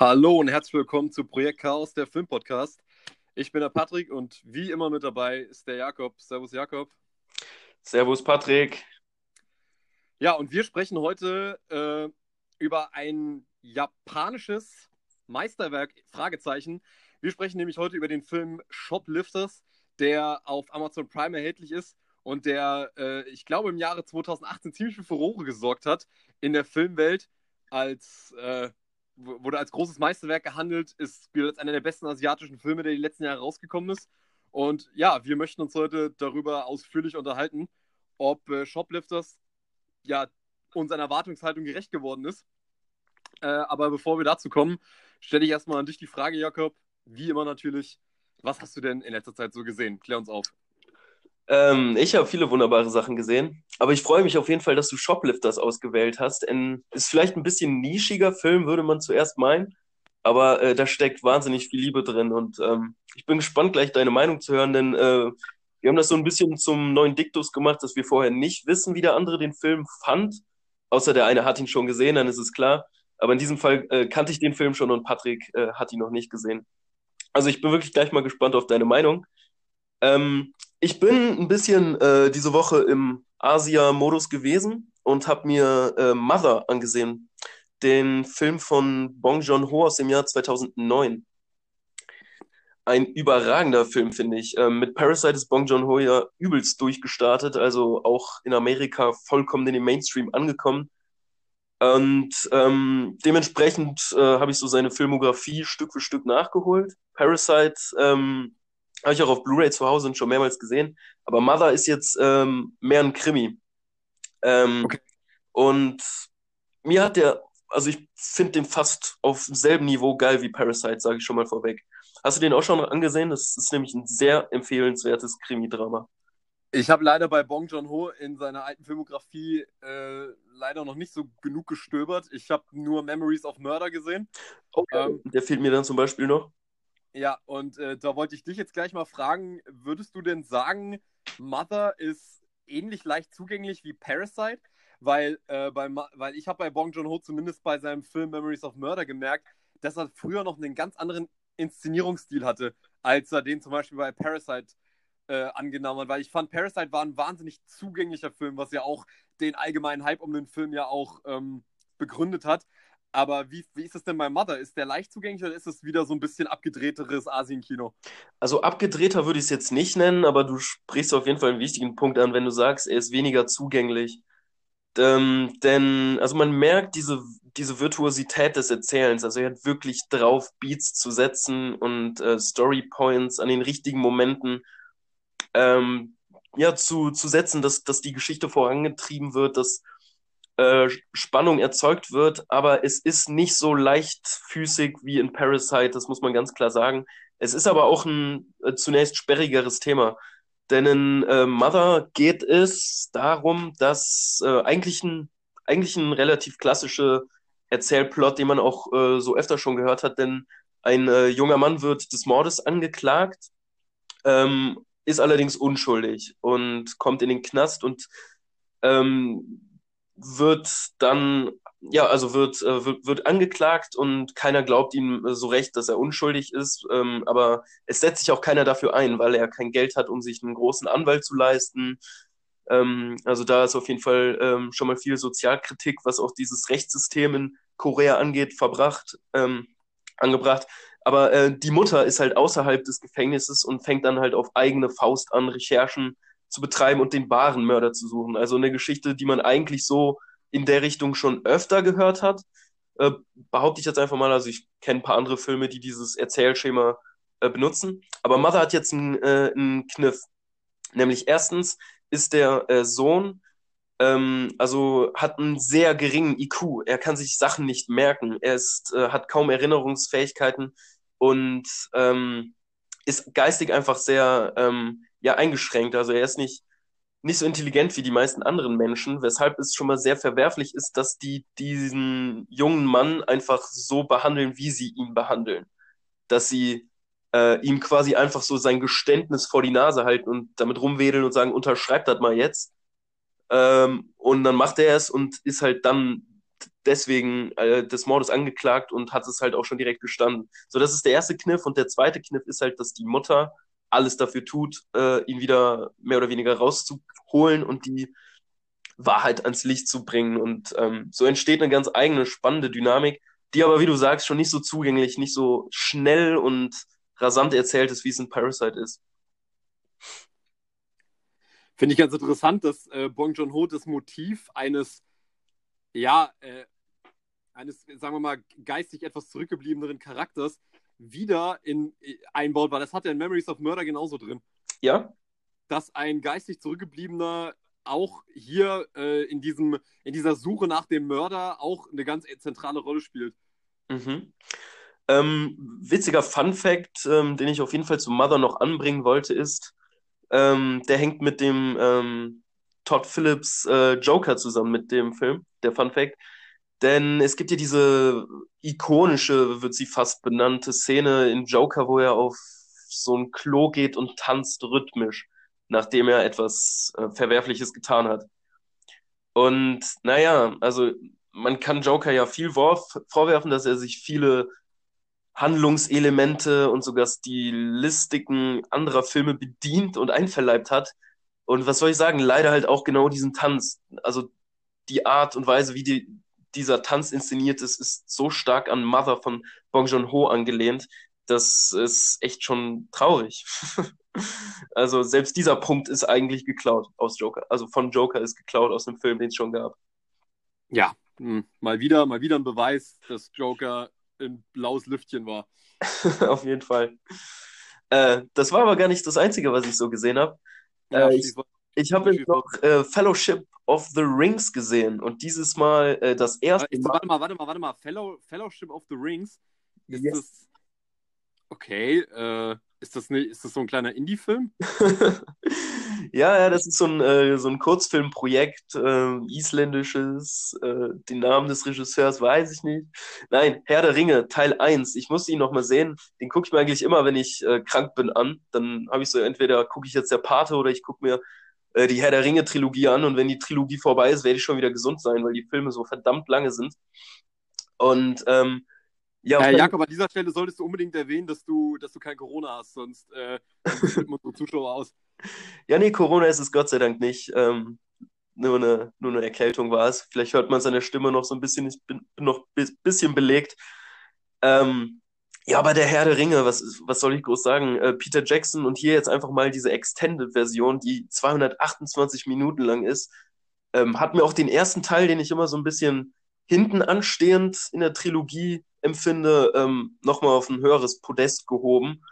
Hallo und herzlich willkommen zu Projekt Chaos, der Filmpodcast. Ich bin der Patrick und wie immer mit dabei ist der Jakob. Servus Jakob. Servus Patrick. Ja, und wir sprechen heute äh, über ein japanisches Meisterwerk, Fragezeichen. Wir sprechen nämlich heute über den Film Shoplifters, der auf Amazon Prime erhältlich ist und der, äh, ich glaube, im Jahre 2018 ziemlich für Furore gesorgt hat in der Filmwelt als äh, wurde als großes Meisterwerk gehandelt, ist als einer der besten asiatischen Filme, der die letzten Jahre rausgekommen ist. Und ja, wir möchten uns heute darüber ausführlich unterhalten, ob äh, Shoplifters ja unserer Erwartungshaltung gerecht geworden ist. Äh, aber bevor wir dazu kommen, stelle ich erstmal an dich die Frage, Jakob, wie immer natürlich, was hast du denn in letzter Zeit so gesehen? Klär uns auf. Ähm, ich habe viele wunderbare Sachen gesehen, aber ich freue mich auf jeden Fall, dass du Shoplifters ausgewählt hast. Ein, ist vielleicht ein bisschen nischiger Film, würde man zuerst meinen, aber äh, da steckt wahnsinnig viel Liebe drin und ähm, ich bin gespannt, gleich deine Meinung zu hören, denn äh, wir haben das so ein bisschen zum neuen Diktus gemacht, dass wir vorher nicht wissen, wie der andere den Film fand, außer der eine hat ihn schon gesehen, dann ist es klar. Aber in diesem Fall äh, kannte ich den Film schon und Patrick äh, hat ihn noch nicht gesehen. Also ich bin wirklich gleich mal gespannt auf deine Meinung. Ähm, ich bin ein bisschen äh, diese Woche im Asia-Modus gewesen und habe mir äh, Mother angesehen, den Film von Bong Joon-ho aus dem Jahr 2009. Ein überragender Film, finde ich. Ähm, mit Parasite ist Bong Joon-ho ja übelst durchgestartet, also auch in Amerika vollkommen in den Mainstream angekommen. Und ähm, dementsprechend äh, habe ich so seine Filmografie Stück für Stück nachgeholt. Parasite ähm, habe ich auch auf Blu-ray zu Hause und schon mehrmals gesehen. Aber Mother ist jetzt ähm, mehr ein Krimi. Ähm, okay. Und mir hat der, also ich finde den fast auf demselben Niveau geil wie Parasite, sage ich schon mal vorweg. Hast du den auch schon angesehen? Das ist nämlich ein sehr empfehlenswertes Krimi-Drama. Ich habe leider bei Bong Joon-ho in seiner alten Filmografie äh, leider noch nicht so genug gestöbert. Ich habe nur Memories of Murder gesehen. Okay. Ähm, der fehlt mir dann zum Beispiel noch. Ja, und äh, da wollte ich dich jetzt gleich mal fragen, würdest du denn sagen, Mother ist ähnlich leicht zugänglich wie Parasite? Weil, äh, bei, weil ich habe bei Bong Joon-ho zumindest bei seinem Film Memories of Murder gemerkt, dass er früher noch einen ganz anderen Inszenierungsstil hatte, als er den zum Beispiel bei Parasite äh, angenommen hat. Weil ich fand, Parasite war ein wahnsinnig zugänglicher Film, was ja auch den allgemeinen Hype um den Film ja auch ähm, begründet hat. Aber wie, wie ist es denn bei Mother? Ist der leicht zugänglich oder ist es wieder so ein bisschen abgedrehteres Asienkino? Also abgedrehter würde ich es jetzt nicht nennen, aber du sprichst auf jeden Fall einen wichtigen Punkt an, wenn du sagst, er ist weniger zugänglich. Ähm, denn, also man merkt diese, diese Virtuosität des Erzählens. Also er hat wirklich drauf, Beats zu setzen und äh, Story Points an den richtigen Momenten ähm, ja, zu, zu setzen, dass, dass die Geschichte vorangetrieben wird, dass äh, Spannung erzeugt wird, aber es ist nicht so leichtfüßig wie in Parasite, das muss man ganz klar sagen. Es ist aber auch ein äh, zunächst sperrigeres Thema. Denn in äh, Mother geht es darum, dass äh, eigentlich, ein, eigentlich ein relativ klassischer Erzählplot, den man auch äh, so öfter schon gehört hat, denn ein äh, junger Mann wird des Mordes angeklagt, ähm, ist allerdings unschuldig und kommt in den Knast und ähm, wird dann, ja, also wird, äh, wird, wird angeklagt und keiner glaubt ihm so recht, dass er unschuldig ist. Ähm, aber es setzt sich auch keiner dafür ein, weil er kein Geld hat, um sich einen großen Anwalt zu leisten. Ähm, also da ist auf jeden Fall ähm, schon mal viel Sozialkritik, was auch dieses Rechtssystem in Korea angeht, verbracht, ähm, angebracht. Aber äh, die Mutter ist halt außerhalb des Gefängnisses und fängt dann halt auf eigene Faust an, Recherchen zu betreiben und den wahren Mörder zu suchen. Also eine Geschichte, die man eigentlich so in der Richtung schon öfter gehört hat. Äh, behaupte ich jetzt einfach mal, also ich kenne ein paar andere Filme, die dieses Erzählschema äh, benutzen. Aber Mother hat jetzt einen, äh, Kniff. Nämlich erstens ist der äh, Sohn, ähm, also hat einen sehr geringen IQ. Er kann sich Sachen nicht merken. Er ist, äh, hat kaum Erinnerungsfähigkeiten und ähm, ist geistig einfach sehr ähm, ja eingeschränkt. Also er ist nicht, nicht so intelligent wie die meisten anderen Menschen, weshalb es schon mal sehr verwerflich ist, dass die diesen jungen Mann einfach so behandeln, wie sie ihn behandeln. Dass sie äh, ihm quasi einfach so sein Geständnis vor die Nase halten und damit rumwedeln und sagen, unterschreib das mal jetzt. Ähm, und dann macht er es und ist halt dann deswegen äh, des Mordes angeklagt und hat es halt auch schon direkt gestanden. So, das ist der erste Kniff und der zweite Kniff ist halt, dass die Mutter alles dafür tut, äh, ihn wieder mehr oder weniger rauszuholen und die Wahrheit ans Licht zu bringen. Und ähm, so entsteht eine ganz eigene, spannende Dynamik, die aber, wie du sagst, schon nicht so zugänglich, nicht so schnell und rasant erzählt ist, wie es in Parasite ist. Finde ich ganz interessant, dass äh, Bong Joon-ho das Motiv eines, ja, äh, eines, sagen wir mal, geistig etwas zurückgebliebeneren Charakters wieder in, äh, einbaut, weil das hat er in Memories of Murder genauso drin. Ja. Dass ein geistig zurückgebliebener auch hier äh, in, diesem, in dieser Suche nach dem Mörder auch eine ganz zentrale Rolle spielt. Mhm. Ähm, witziger Fun Fact, ähm, den ich auf jeden Fall zu Mother noch anbringen wollte, ist, ähm, der hängt mit dem ähm, Todd Phillips äh, Joker zusammen mit dem Film, der Fun Fact. Denn es gibt ja diese ikonische, wird sie fast benannte Szene in Joker, wo er auf so ein Klo geht und tanzt rhythmisch, nachdem er etwas äh, Verwerfliches getan hat. Und naja, also man kann Joker ja viel vorwerfen, dass er sich viele Handlungselemente und sogar Stilistiken anderer Filme bedient und einverleibt hat. Und was soll ich sagen, leider halt auch genau diesen Tanz. Also die Art und Weise, wie die, dieser Tanz inszeniert ist, ist so stark an Mother von Bong Joon-ho angelehnt, das ist echt schon traurig. also selbst dieser Punkt ist eigentlich geklaut aus Joker. Also von Joker ist geklaut aus dem Film, den es schon gab. Ja, hm, mal wieder, mal wieder ein Beweis, dass Joker ein blaues Lüftchen war. Auf jeden Fall. Äh, das war aber gar nicht das Einzige, was ich so gesehen habe. Ja, äh, ich ich habe noch äh, Fellowship of the Rings gesehen und dieses Mal äh, das erste Mal. Warte mal, warte mal, warte mal. Fellow, Fellowship of the Rings? Ist yes. das. Okay, äh, ist das, nicht, ist das so ein kleiner Indie-Film? ja, ja, das ist so ein, äh, so ein Kurzfilmprojekt, äh, isländisches. Äh, den Namen des Regisseurs weiß ich nicht. Nein, Herr der Ringe, Teil 1. Ich muss ihn nochmal sehen. Den gucke ich mir eigentlich immer, wenn ich äh, krank bin, an. Dann habe ich so, entweder gucke ich jetzt der Pate oder ich gucke mir äh, die Herr der Ringe-Trilogie an. Und wenn die Trilogie vorbei ist, werde ich schon wieder gesund sein, weil die Filme so verdammt lange sind. Und ähm, ja, äh, Jakob, an dieser Stelle solltest du unbedingt erwähnen, dass du, dass du kein Corona hast, sonst äh, unsere Zuschauer aus. Ja, nee, Corona ist es Gott sei Dank nicht. Ähm, nur, eine, nur eine Erkältung war es. Vielleicht hört man seine Stimme noch so ein bisschen, ich bin, bin noch ein bisschen belegt. Ähm, ja, aber der Herr der Ringe, was, was soll ich groß sagen? Äh, Peter Jackson und hier jetzt einfach mal diese Extended-Version, die 228 Minuten lang ist, ähm, hat mir auch den ersten Teil, den ich immer so ein bisschen hinten anstehend in der Trilogie empfinde, ähm, nochmal auf ein höheres Podest gehoben.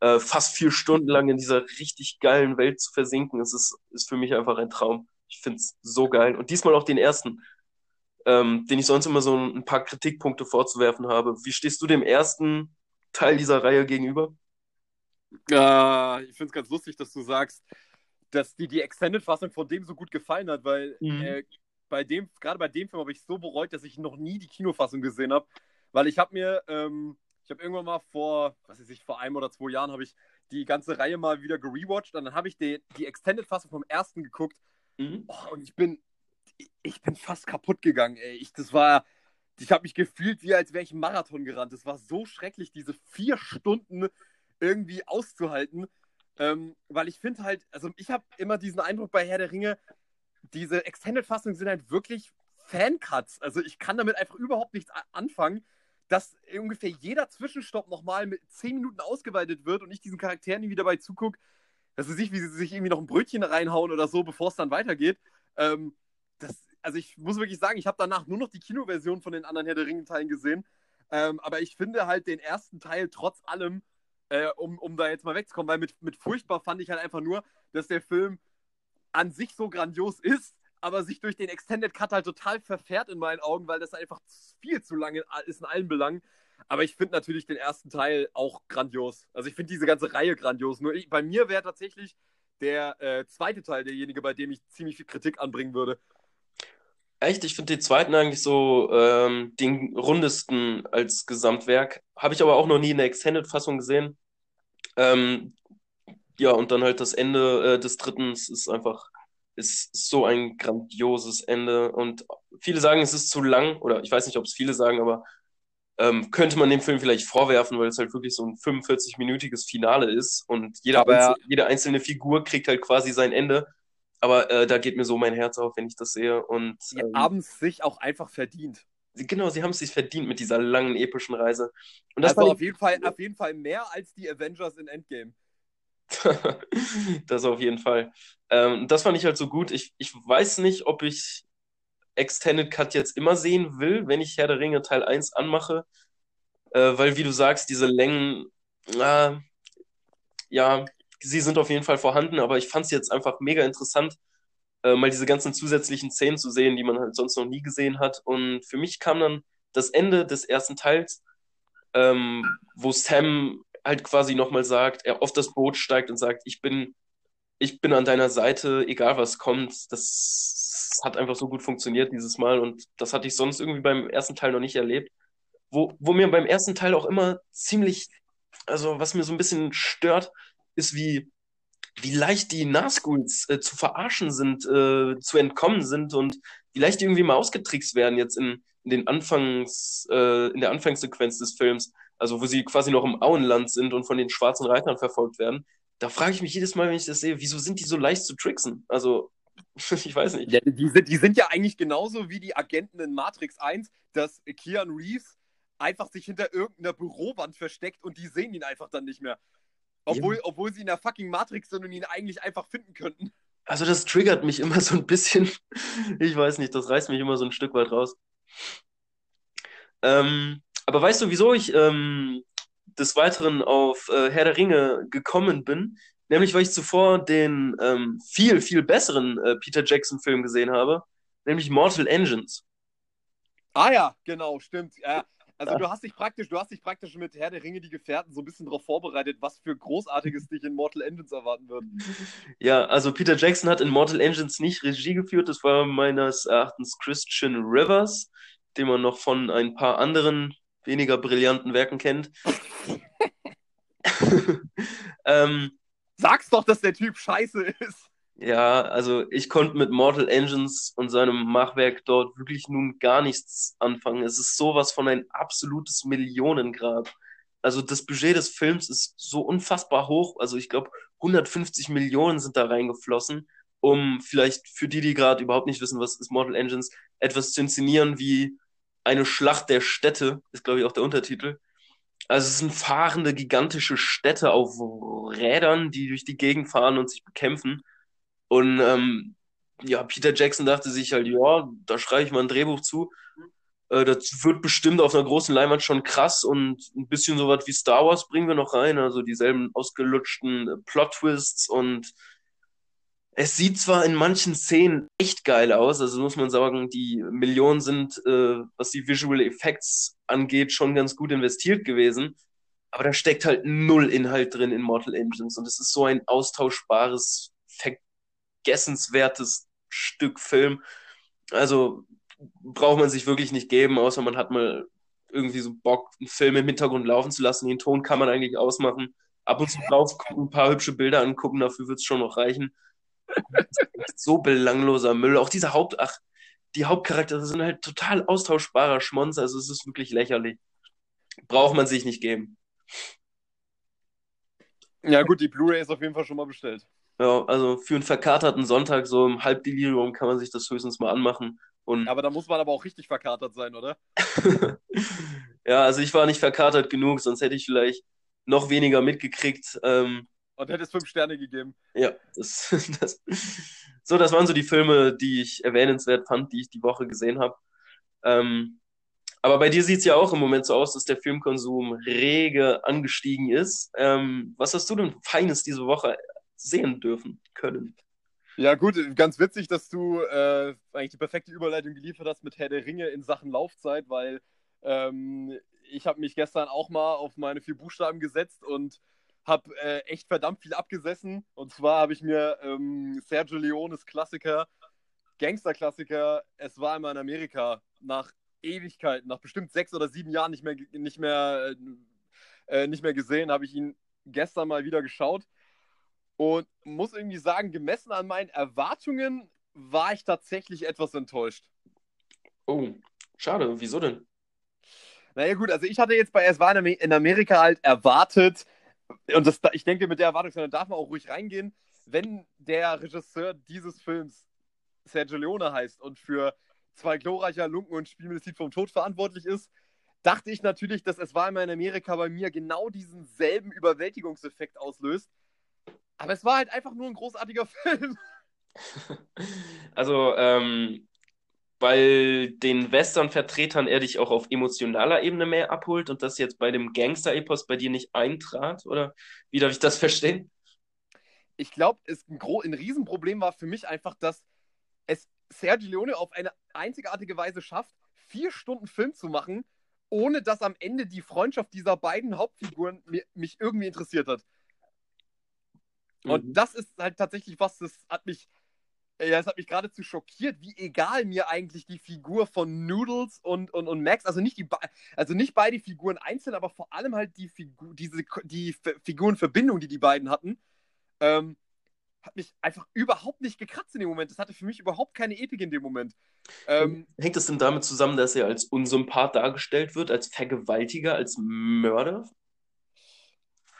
Äh, fast vier Stunden lang in dieser richtig geilen Welt zu versinken, das ist, ist für mich einfach ein Traum. Ich finde es so geil. Und diesmal auch den ersten, ähm, den ich sonst immer so ein paar Kritikpunkte vorzuwerfen habe. Wie stehst du dem ersten Teil dieser Reihe gegenüber? Äh, ich finde es ganz lustig, dass du sagst, dass dir die Extended-Fassung von dem so gut gefallen hat, weil mhm. äh, bei dem, gerade bei dem Film habe ich so bereut, dass ich noch nie die Kinofassung gesehen habe, weil ich habe mir, ähm, ich habe irgendwann mal vor, was weiß ich, vor einem oder zwei Jahren habe ich die ganze Reihe mal wieder gerewatcht und dann habe ich die, die Extended-Fassung vom ersten geguckt mhm. oh, und ich bin, ich bin fast kaputt gegangen, ey. Ich, das war, ich habe mich gefühlt, wie als wäre ich einen Marathon gerannt. Das war so schrecklich, diese vier Stunden irgendwie auszuhalten. Ähm, weil ich finde halt, also ich habe immer diesen Eindruck bei Herr der Ringe, diese Extended-Fassungen sind halt wirklich Fancuts. Also ich kann damit einfach überhaupt nichts anfangen, dass ungefähr jeder Zwischenstopp nochmal mit zehn Minuten ausgeweitet wird und ich diesen Charakteren irgendwie dabei zugucke, dass sie sich, wie sie sich irgendwie noch ein Brötchen reinhauen oder so, bevor es dann weitergeht. Ähm, also ich muss wirklich sagen, ich habe danach nur noch die Kinoversion von den anderen Herr der Ringe-Teilen gesehen. Ähm, aber ich finde halt den ersten Teil trotz allem, äh, um, um da jetzt mal wegzukommen, weil mit, mit furchtbar fand ich halt einfach nur, dass der Film an sich so grandios ist, aber sich durch den Extended Cut halt total verfährt in meinen Augen, weil das einfach viel zu lange ist in allen Belangen. Aber ich finde natürlich den ersten Teil auch grandios. Also ich finde diese ganze Reihe grandios. Nur ich, bei mir wäre tatsächlich der äh, zweite Teil derjenige, bei dem ich ziemlich viel Kritik anbringen würde. Echt? Ich finde den zweiten eigentlich so ähm, den rundesten als Gesamtwerk. Habe ich aber auch noch nie in der Extended-Fassung gesehen. Ähm, ja, und dann halt das Ende äh, des dritten ist einfach ist so ein grandioses Ende. Und viele sagen, es ist zu lang, oder ich weiß nicht, ob es viele sagen, aber ähm, könnte man dem Film vielleicht vorwerfen, weil es halt wirklich so ein 45-minütiges Finale ist und jede, Aber- einzel jede einzelne Figur kriegt halt quasi sein Ende. Aber äh, da geht mir so mein Herz auf, wenn ich das sehe. Und Die ähm, haben es sich auch einfach verdient. genau, sie haben es sich verdient mit dieser langen epischen Reise. Und das Also auf jeden, Fall, auf jeden Fall mehr als die Avengers in Endgame. das auf jeden Fall. Ähm, das fand ich halt so gut. Ich, ich weiß nicht, ob ich Extended Cut jetzt immer sehen will, wenn ich Herr der Ringe Teil 1 anmache. Äh, weil, wie du sagst, diese Längen, äh, ja, sie sind auf jeden Fall vorhanden, aber ich fand es jetzt einfach mega interessant, äh, mal diese ganzen zusätzlichen Szenen zu sehen, die man halt sonst noch nie gesehen hat. Und für mich kam dann das Ende des ersten Teils, ähm, wo Sam halt quasi nochmal sagt, er auf das Boot steigt und sagt, ich bin, ich bin an deiner Seite, egal was kommt. Das hat einfach so gut funktioniert dieses Mal und das hatte ich sonst irgendwie beim ersten Teil noch nicht erlebt. Wo, wo mir beim ersten Teil auch immer ziemlich, also was mir so ein bisschen stört, ist wie, wie leicht die Nazguls äh, zu verarschen sind, äh, zu entkommen sind und wie leicht die irgendwie mal ausgetrickst werden jetzt in, in den Anfangs, äh, in der Anfangssequenz des Films, also wo sie quasi noch im Auenland sind und von den schwarzen Reitern verfolgt werden. Da frage ich mich jedes Mal, wenn ich das sehe, wieso sind die so leicht zu tricksen? Also, ich weiß nicht. Ja, die, sind, die sind ja eigentlich genauso wie die Agenten in Matrix 1, dass Keanu Reeves einfach sich hinter irgendeiner Bürowand versteckt und die sehen ihn einfach dann nicht mehr. Obwohl, obwohl sie in der fucking Matrix sind und ihn eigentlich einfach finden könnten. Also das triggert mich immer so ein bisschen. Ich weiß nicht, das reißt mich immer so ein Stück weit raus. Ähm, aber weißt du, wieso ich ähm, des Weiteren auf äh, Herr der Ringe gekommen bin? Nämlich, weil ich zuvor den ähm, viel, viel besseren äh, Peter Jackson-Film gesehen habe, nämlich Mortal Engines. Ah ja, genau, stimmt. Ja, also du hast dich praktisch, du hast dich praktisch mit Herr der Ringe, die Gefährten, so ein bisschen darauf vorbereitet, was für Großartiges dich in Mortal Engines erwarten wird. Ja, also Peter Jackson hat in Mortal Engines nicht Regie geführt, das war meines Erachtens Christian Rivers, den man noch von ein paar anderen weniger brillanten Werken kennt. ähm, Sag's doch, dass der Typ scheiße ist. Ja, also ich konnte mit Mortal Engines und seinem Machwerk dort wirklich nun gar nichts anfangen. Es ist sowas von ein absolutes Millionengrab. Also das Budget des Films ist so unfassbar hoch. Also ich glaube, 150 Millionen sind da reingeflossen, um vielleicht für die, die gerade überhaupt nicht wissen, was ist Mortal Engines, etwas zu inszenieren wie eine Schlacht der Städte, ist glaube ich auch der Untertitel. Also es sind fahrende, gigantische Städte auf Rädern, die durch die Gegend fahren und sich bekämpfen. Und ähm, ja, Peter Jackson dachte sich halt, ja, da schreibe ich mal ein Drehbuch zu. Äh, das wird bestimmt auf einer großen Leinwand schon krass und ein bisschen sowas wie Star Wars bringen wir noch rein, also dieselben ausgelutschten äh, Plot-Twists und es sieht zwar in manchen Szenen echt geil aus, also muss man sagen, die Millionen sind, äh, was die Visual Effects angeht, schon ganz gut investiert gewesen, aber da steckt halt null Inhalt drin in Mortal Engines und es ist so ein austauschbares, vergessenswertes Stück Film. Also braucht man sich wirklich nicht geben, außer man hat mal irgendwie so Bock, einen Film im Hintergrund laufen zu lassen. Den Ton kann man eigentlich ausmachen. Ab und zu drauf gucken, ein paar hübsche Bilder angucken, dafür wird es schon noch reichen. so belangloser Müll. Auch diese Haupt, ach, die Hauptcharaktere sind halt total austauschbarer Schmonz, also es ist wirklich lächerlich. Braucht man sich nicht geben. Ja, gut, die Blu-ray ist auf jeden Fall schon mal bestellt. Ja, also für einen verkaterten Sonntag, so im Halbdelirium, kann man sich das höchstens mal anmachen. Und Aber da muss man aber auch richtig verkatert sein, oder? ja, also ich war nicht verkatert genug, sonst hätte ich vielleicht noch weniger mitgekriegt. Ähm, Und hätte es fünf Sterne gegeben. ja, das, das, so, das waren so die Filme, die ich erwähnenswert fand, die ich die Woche gesehen habe. Ähm, aber bei dir sieht es ja auch im Moment so aus, dass der Filmkonsum rege angestiegen ist. Ähm, was hast du denn Feines diese Woche sehen dürfen können? Ja, gut, ganz witzig, dass du äh, eigentlich die perfekte Überleitung geliefert hast mit Herr der Ringe in Sachen Laufzeit, weil ähm, ich habe mich gestern auch mal auf meine vier Buchstaben gesetzt und habe äh, echt verdammt viel abgesessen. Und zwar habe ich mir ähm, Sergio Leones Klassiker, Gangster-Klassiker, Es war einmal in Amerika, nach Ewigkeiten, nach bestimmt sechs oder sieben Jahren nicht mehr, nicht mehr, äh, nicht mehr gesehen, habe ich ihn gestern mal wieder geschaut. Und muss irgendwie sagen, gemessen an meinen Erwartungen war ich tatsächlich etwas enttäuscht. Oh, schade. Wieso denn? Naja, gut, also ich hatte jetzt bei Es war in Amerika halt erwartet, und das, ich denke, mit der Erwartung darf man auch ruhig reingehen, wenn der Regisseur dieses Films Sergio Leone heißt und für zwei glorreicher Lunken und Spiel mit Lied vom Tod verantwortlich ist, dachte ich natürlich, dass es war in Amerika bei mir genau diesen selben Überwältigungseffekt auslöst. Aber es war halt einfach nur ein großartiger Film. Also, ähm, weil den Western-Vertretern er dich auch auf emotionaler Ebene mehr abholt und das jetzt bei dem Gangster-Epos bei dir nicht eintrat? Oder wie darf ich das verstehen? Ich glaube, ein, ein Riesenproblem war für mich einfach, dass es Sergio Leone auf eine einzigartige Weise schafft, vier Stunden Film zu machen, ohne dass am Ende die Freundschaft dieser beiden Hauptfiguren mich irgendwie interessiert hat. Und mhm. das ist halt tatsächlich was, das hat mich, ja, das hat mich geradezu schockiert, wie egal mir eigentlich die Figur von Noodles und, und, und Max, also nicht die, also nicht beide Figuren einzeln, aber vor allem halt die Figur, diese, die Figurenverbindung, die die beiden hatten, ähm, hat mich einfach überhaupt nicht gekratzt in dem Moment. Das hatte für mich überhaupt keine Epik in dem Moment. Ähm, Hängt das denn damit zusammen, dass er als Unsympath dargestellt wird, als Vergewaltiger, als Mörder?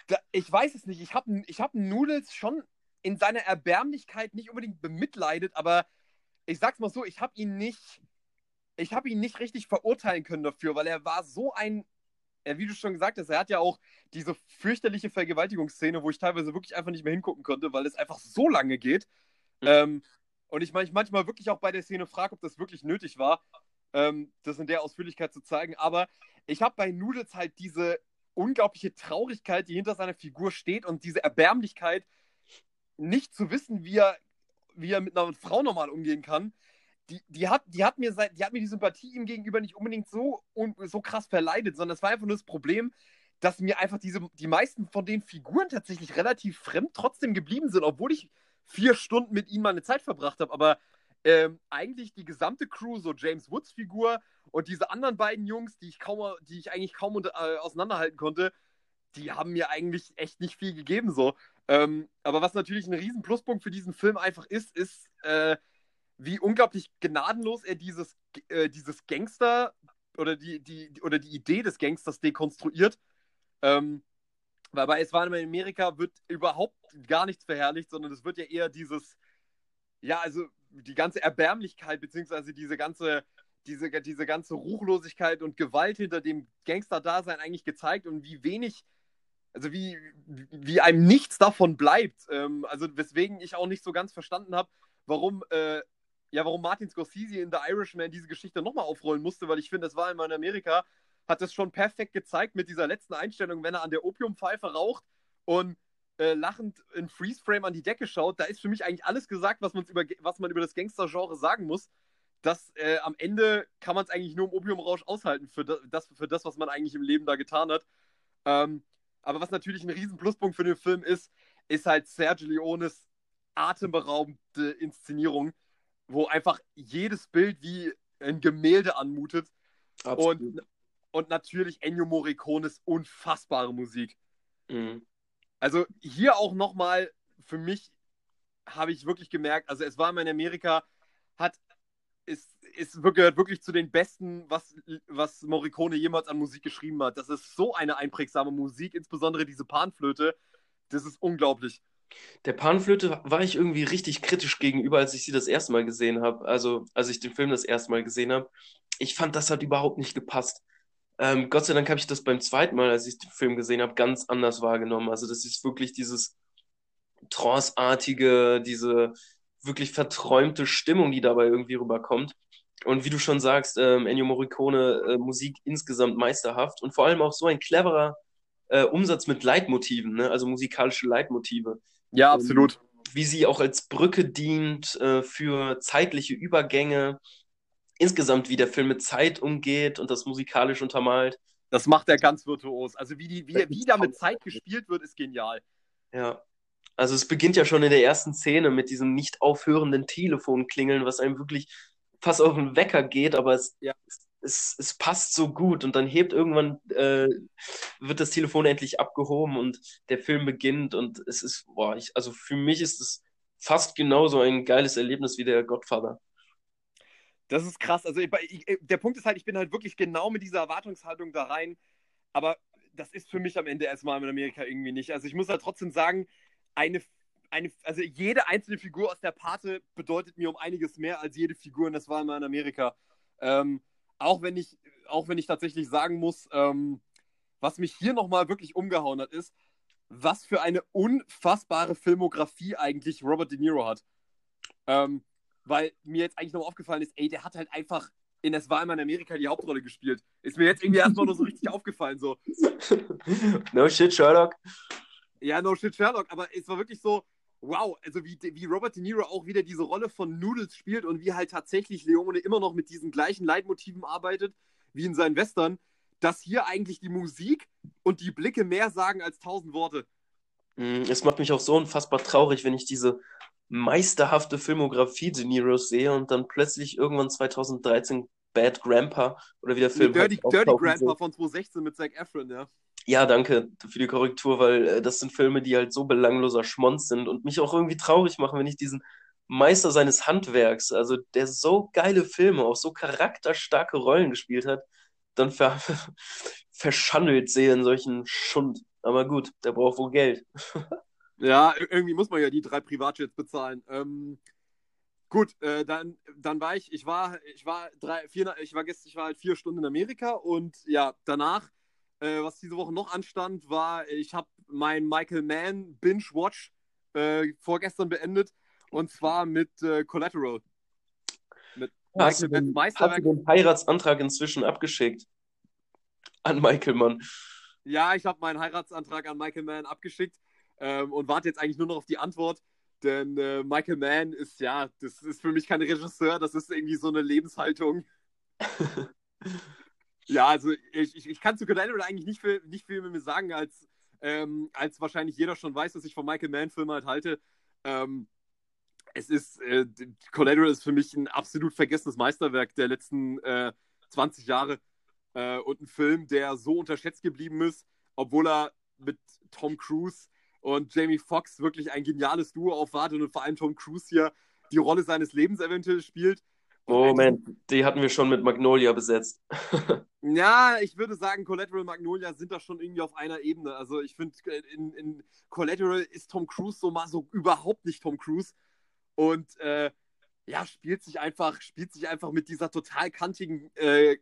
Da, ich weiß es nicht. Ich habe ich hab Noodles schon in seiner Erbärmlichkeit nicht unbedingt bemitleidet, aber ich sag's mal so, ich habe ihn nicht, ich habe ihn nicht richtig verurteilen können dafür, weil er war so ein wie du schon gesagt hast, er hat ja auch diese fürchterliche Vergewaltigungsszene, wo ich teilweise wirklich einfach nicht mehr hingucken konnte, weil es einfach so lange geht. Mhm. Ähm, und ich, mein, manchmal wirklich auch bei der Szene frage, ob das wirklich nötig war, ähm, das in der Ausführlichkeit zu zeigen. Aber ich habe bei Noodles halt diese unglaubliche Traurigkeit, die hinter seiner Figur steht und diese Erbärmlichkeit, nicht zu wissen, wie er, wie er mit einer Frau normal umgehen kann die, die, hat, die, hat mir die hat mir die Sympathie ihm gegenüber nicht unbedingt so, so krass verleidet, sondern es war einfach nur das Problem, dass mir einfach diese, die meisten von den Figuren tatsächlich relativ fremd trotzdem geblieben sind, obwohl ich vier Stunden mit ihnen meine Zeit verbracht habe. Aber ähm, eigentlich die gesamte Crew, so James Woods Figur und diese anderen beiden Jungs, die ich kaum, die ich eigentlich kaum unter, äh, auseinanderhalten konnte, die haben mir eigentlich echt nicht viel gegeben so. Ähm, aber was natürlich ein riesen Pluspunkt für diesen Film einfach ist, ist äh, wie unglaublich gnadenlos er dieses, äh, dieses Gangster oder die, die, oder die Idee des Gangsters dekonstruiert. Ähm, weil bei Es war in Amerika wird überhaupt gar nichts verherrlicht, sondern es wird ja eher dieses, ja, also die ganze Erbärmlichkeit, beziehungsweise diese ganze, diese, diese ganze Ruchlosigkeit und Gewalt hinter dem Gangster-Dasein eigentlich gezeigt und wie wenig, also wie, wie einem nichts davon bleibt. Ähm, also weswegen ich auch nicht so ganz verstanden habe, warum äh, ja, warum Martin Scorsese in The Irishman diese Geschichte nochmal aufrollen musste, weil ich finde, das war immer in Amerika, hat das schon perfekt gezeigt mit dieser letzten Einstellung, wenn er an der Opiumpfeife raucht und äh, lachend in Freeze-Frame an die Decke schaut. Da ist für mich eigentlich alles gesagt, was, über, was man über das Gangster-Genre sagen muss. Dass äh, am Ende kann man es eigentlich nur im Opiumrausch aushalten für das, für das, was man eigentlich im Leben da getan hat. Ähm, aber was natürlich ein riesen Pluspunkt für den Film ist, ist halt Sergio Leones atemberaubende Inszenierung wo einfach jedes Bild wie ein Gemälde anmutet. Und, und natürlich Ennio Morricones unfassbare Musik. Mhm. Also hier auch nochmal für mich habe ich wirklich gemerkt, also es war immer in Amerika, hat ist, ist gehört wirklich zu den besten, was, was Morricone jemals an Musik geschrieben hat. Das ist so eine einprägsame Musik, insbesondere diese Panflöte. Das ist unglaublich. Der Panflöte war ich irgendwie richtig kritisch gegenüber, als ich sie das erste Mal gesehen habe. Also, als ich den Film das erste Mal gesehen habe. Ich fand, das hat überhaupt nicht gepasst. Ähm, Gott sei Dank habe ich das beim zweiten Mal, als ich den Film gesehen habe, ganz anders wahrgenommen. Also, das ist wirklich dieses Trance-artige, diese wirklich verträumte Stimmung, die dabei irgendwie rüberkommt. Und wie du schon sagst, ähm, Ennio Morricone, äh, Musik insgesamt meisterhaft und vor allem auch so ein cleverer äh, Umsatz mit Leitmotiven, ne? also musikalische Leitmotive. Ja, absolut. Und wie sie auch als Brücke dient äh, für zeitliche Übergänge. Insgesamt, wie der Film mit Zeit umgeht und das musikalisch untermalt. Das macht er ganz virtuos. Also wie, die, wie, wie da mit Zeit gespielt wird, ist genial. Ja. Also es beginnt ja schon in der ersten Szene mit diesem nicht aufhörenden Telefonklingeln, was einem wirklich fast auf den Wecker geht, aber es, ja. es es, es passt so gut und dann hebt irgendwann, äh, wird das Telefon endlich abgehoben und der Film beginnt und es ist, boah, ich, also für mich ist es fast genauso ein geiles Erlebnis wie der Godfather. Das ist krass. Also ich, ich, der Punkt ist halt, ich bin halt wirklich genau mit dieser Erwartungshaltung da rein, aber das ist für mich am Ende erstmal in Amerika irgendwie nicht. Also ich muss halt trotzdem sagen, eine, eine, also jede einzelne Figur aus der Pate bedeutet mir um einiges mehr als jede Figur und das war immer in Amerika. Ähm, auch wenn ich, auch wenn ich tatsächlich sagen muss, ähm, was mich hier nochmal wirklich umgehauen hat, ist, was für eine unfassbare Filmografie eigentlich Robert De Niro hat. Ähm, weil mir jetzt eigentlich noch aufgefallen ist, ey, der hat halt einfach in war immer in Amerika die Hauptrolle gespielt. Ist mir jetzt irgendwie erstmal nur so richtig aufgefallen. So. No shit, Sherlock. Ja, no shit, Sherlock. Aber es war wirklich so, wow, also wie, wie Robert De Niro auch wieder diese Rolle von Noodles spielt und wie halt tatsächlich Leone immer noch mit diesen gleichen Leitmotiven arbeitet, wie in seinen Western, dass hier eigentlich die Musik und die Blicke mehr sagen als tausend Worte. Mm, es macht mich auch so unfassbar traurig, wenn ich diese meisterhafte Filmografie De Niros sehe und dann plötzlich irgendwann 2013 Bad Grandpa oder wie der Film Dirty, Dirty Grandpa von 2016 mit Zac Efron, ja. Ja, danke für die Korrektur, weil äh, das sind Filme, die halt so belangloser Schmonz sind und mich auch irgendwie traurig machen, wenn ich diesen Meister seines Handwerks, also der so geile Filme, auch so charakterstarke Rollen gespielt hat, dann ver verschandelt sehe in solchen Schund. Aber gut, der braucht wohl Geld. ja, irgendwie muss man ja die drei Privatjets bezahlen. Ähm, gut, äh, dann, dann war ich, ich war, ich war drei, vier, ich war gestern, ich war halt vier Stunden in Amerika und ja, danach äh, was diese Woche noch anstand, war, ich habe mein Michael Mann Binge-Watch äh, vorgestern beendet und zwar mit äh, Collateral. Mit hast, Michael du den, hast du den Heiratsantrag inzwischen abgeschickt? An Michael Mann. Ja, ich habe meinen Heiratsantrag an Michael Mann abgeschickt ähm, und warte jetzt eigentlich nur noch auf die Antwort. Denn äh, Michael Mann ist ja, das ist für mich kein Regisseur, das ist irgendwie so eine Lebenshaltung. Ja, also ich, ich, ich kann zu Collateral eigentlich nicht viel, nicht viel mir sagen, als, ähm, als wahrscheinlich jeder schon weiß, dass ich von Michael Mann-Filmen halt halte. Ähm, es ist, äh, Collateral ist für mich ein absolut vergessenes Meisterwerk der letzten äh, 20 Jahre äh, und ein Film, der so unterschätzt geblieben ist, obwohl er mit Tom Cruise und Jamie Foxx wirklich ein geniales Duo aufwartet und vor allem Tom Cruise hier die Rolle seines Lebens eventuell spielt. Moment, die hatten wir schon mit Magnolia besetzt. ja, ich würde sagen, Collateral und Magnolia sind da schon irgendwie auf einer Ebene. Also ich finde, in, in, Collateral ist Tom Cruise so mal so überhaupt nicht Tom Cruise. Und äh, ja, spielt sich einfach, spielt sich einfach mit dieser total kantigen äh,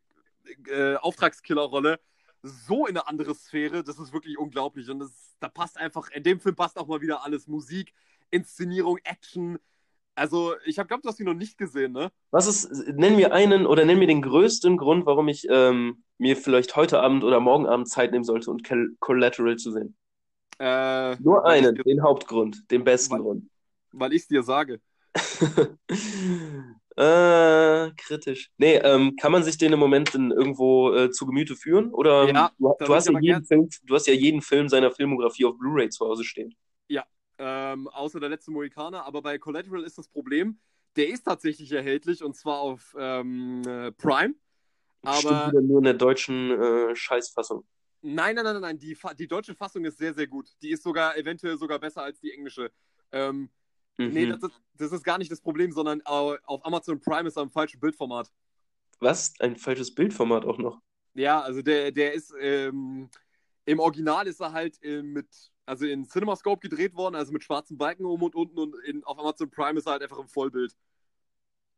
äh, Auftragskiller-Rolle so in eine andere Sphäre. Das ist wirklich unglaublich. Und das, da passt einfach, in dem Film passt auch mal wieder alles. Musik, Inszenierung, Action, also, ich habe, glaube du hast ihn noch nicht gesehen, ne? Was ist, nenn mir einen oder nenn mir den größten Grund, warum ich ähm, mir vielleicht heute Abend oder morgen Abend Zeit nehmen sollte, um Collateral zu sehen. Äh, Nur einen, den Hauptgrund, den besten weil, Grund. Weil ich es dir sage. äh, kritisch. Nee, ähm, kann man sich den im Moment denn irgendwo äh, zu Gemüte führen? Oder ja, du, du hast ja jeden Film, du hast ja jeden Film seiner Filmografie auf Blu-ray zu Hause stehen. Ja, ähm, außer der letzte Mohikaner. Aber bei Collateral ist das Problem, der ist tatsächlich erhältlich und zwar auf ähm, äh, Prime. Aber Stimmt wieder nur in der deutschen äh, Scheißfassung. Nein, nein, nein, nein, die, die deutsche Fassung ist sehr, sehr gut. Die ist sogar eventuell sogar besser als die englische. Ähm, mhm. Nee, das ist, das ist gar nicht das Problem, sondern auf Amazon Prime ist er im falschen Bildformat. Was? Ein falsches Bildformat auch noch? Ja, also der, der ist ähm, im Original ist er halt äh, mit also in CinemaScope gedreht worden, also mit schwarzen Balken oben und unten und in, auf Amazon Prime ist er halt einfach im Vollbild.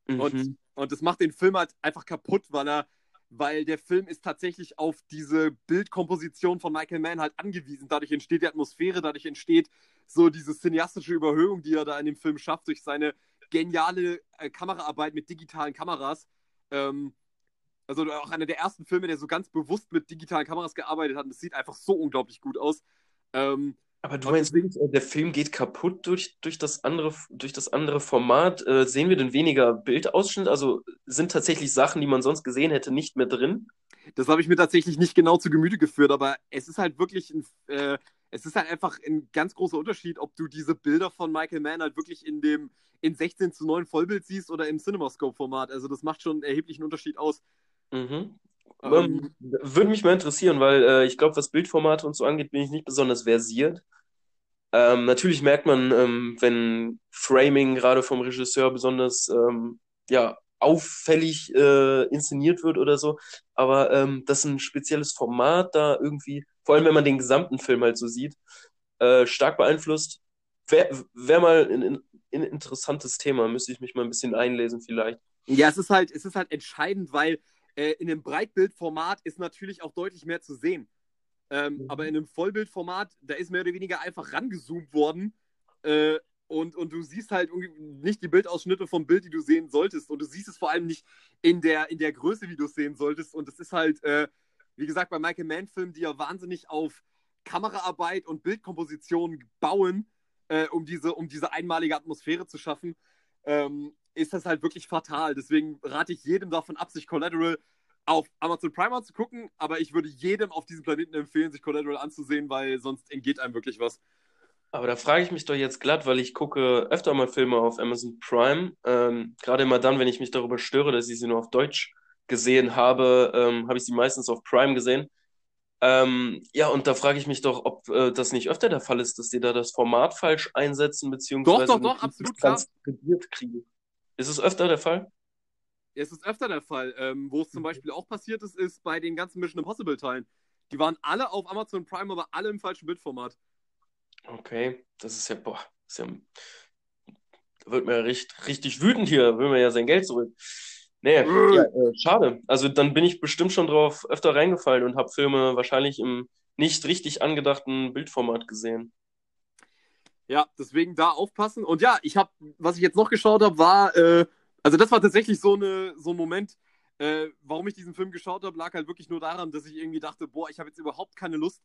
Mhm. Und, und das macht den Film halt einfach kaputt, weil er, weil der Film ist tatsächlich auf diese Bildkomposition von Michael Mann halt angewiesen. Dadurch entsteht die Atmosphäre, dadurch entsteht so diese cineastische Überhöhung, die er da in dem Film schafft, durch seine geniale äh, Kameraarbeit mit digitalen Kameras. Ähm, also auch einer der ersten Filme, der so ganz bewusst mit digitalen Kameras gearbeitet hat. Und es sieht einfach so unglaublich gut aus. Ähm, aber du meinst, äh, der Film geht kaputt durch, durch, das, andere, durch das andere Format? Äh, sehen wir denn weniger Bildausschnitt? Also sind tatsächlich Sachen, die man sonst gesehen hätte, nicht mehr drin? Das habe ich mir tatsächlich nicht genau zu Gemüte geführt, aber es ist halt wirklich ein, äh, es ist halt einfach ein ganz großer Unterschied, ob du diese Bilder von Michael Mann halt wirklich in dem in 16 zu 9 Vollbild siehst oder im CinemaScope-Format. Also das macht schon einen erheblichen Unterschied aus. Mhm. Ähm, würde mich mal interessieren, weil äh, ich glaube, was Bildformate und so angeht, bin ich nicht besonders versiert. Ähm, natürlich merkt man, ähm, wenn Framing gerade vom Regisseur besonders ähm, ja, auffällig äh, inszeniert wird oder so, aber ähm, dass ein spezielles Format da irgendwie, vor allem wenn man den gesamten Film halt so sieht, äh, stark beeinflusst, wäre wär mal ein, ein, interessantes Thema, müsste ich mich mal ein bisschen einlesen vielleicht. Ja, es ist halt, es ist halt entscheidend, weil äh, in einem Breitbildformat ist natürlich auch deutlich mehr zu sehen. Ähm, mhm. Aber in einem Vollbildformat, da ist mehr oder weniger einfach rangezoomt worden. Äh, und, und du siehst halt nicht die Bildausschnitte vom Bild, die du sehen solltest. Und du siehst es vor allem nicht in der, in der Größe, wie du es sehen solltest. Und es ist halt, äh, wie gesagt, bei Michael Mann-Filmen, die ja wahnsinnig auf Kameraarbeit und Bildkomposition bauen, äh, um, diese, um diese einmalige Atmosphäre zu schaffen, ähm, ist das halt wirklich fatal. Deswegen rate ich jedem davon ab, sich Collateral auf Amazon Prime zu gucken, aber ich würde jedem auf diesem Planeten empfehlen, sich Collateral anzusehen, weil sonst entgeht einem wirklich was. Aber da frage ich mich doch jetzt glatt, weil ich gucke öfter mal Filme auf Amazon Prime. Ähm, Gerade immer dann, wenn ich mich darüber störe, dass ich sie nur auf Deutsch gesehen habe, ähm, habe ich sie meistens auf Prime gesehen. Ähm, ja, und da frage ich mich doch, ob äh, das nicht öfter der Fall ist, dass die da das Format falsch einsetzen, beziehungsweise doch, doch, doch, absolut klar. kriegen. Ist es öfter der Fall? Es ist öfter der Fall. Ähm, wo es zum Beispiel auch passiert ist, ist bei den ganzen Mission Impossible Teilen. Die waren alle auf Amazon Prime, aber alle im falschen Bildformat. Okay, das ist ja, boah, ist ja, da wird man ja richtig, richtig wütend hier, will man ja sein Geld zurück. Nee, ja, äh, schade. Also dann bin ich bestimmt schon drauf öfter reingefallen und habe Filme wahrscheinlich im nicht richtig angedachten Bildformat gesehen. Ja, deswegen da aufpassen. Und ja, ich habe, was ich jetzt noch geschaut habe, war, äh, also das war tatsächlich so, eine, so ein Moment, äh, warum ich diesen Film geschaut habe, lag halt wirklich nur daran, dass ich irgendwie dachte, boah, ich habe jetzt überhaupt keine Lust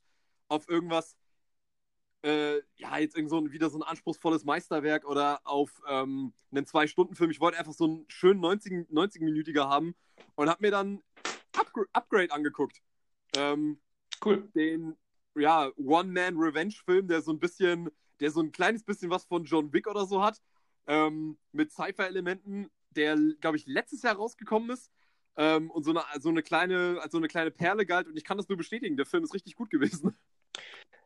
auf irgendwas, äh, ja, jetzt irgend so ein, wieder so ein anspruchsvolles Meisterwerk oder auf ähm, einen Zwei-Stunden-Film. Ich wollte einfach so einen schönen 90, 90-minütiger haben und habe mir dann Upgra Upgrade angeguckt. Ähm, cool. Den, ja, One-Man-Revenge-Film, der so ein bisschen, der so ein kleines bisschen was von John Wick oder so hat, ähm, mit Cypher-Elementen, der, glaube ich, letztes Jahr rausgekommen ist. Ähm, und so eine, so, eine kleine, so eine kleine Perle galt. Und ich kann das nur bestätigen. Der Film ist richtig gut gewesen.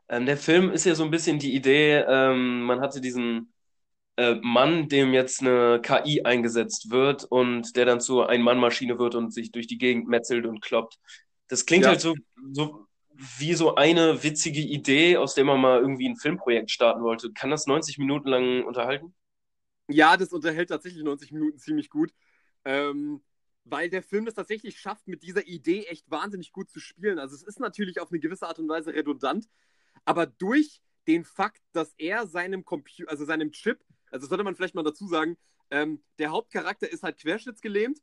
Ähm, der Film ist ja so ein bisschen die Idee, ähm, man hatte diesen äh, Mann, dem jetzt eine KI eingesetzt wird und der dann zu Ein-Mann-Maschine wird und sich durch die Gegend metzelt und kloppt. Das klingt ja. halt so, so wie so eine witzige Idee, aus der man mal irgendwie ein Filmprojekt starten wollte. Kann das 90 Minuten lang unterhalten? Ja, das unterhält tatsächlich 90 Minuten ziemlich gut. Ähm, weil der Film das tatsächlich schafft, mit dieser Idee echt wahnsinnig gut zu spielen. Also es ist natürlich auf eine gewisse Art und Weise redundant, aber durch den Fakt, dass er seinem Computer, also seinem Chip, also sollte man vielleicht mal dazu sagen, ähm, der Hauptcharakter ist halt querschnittsgelähmt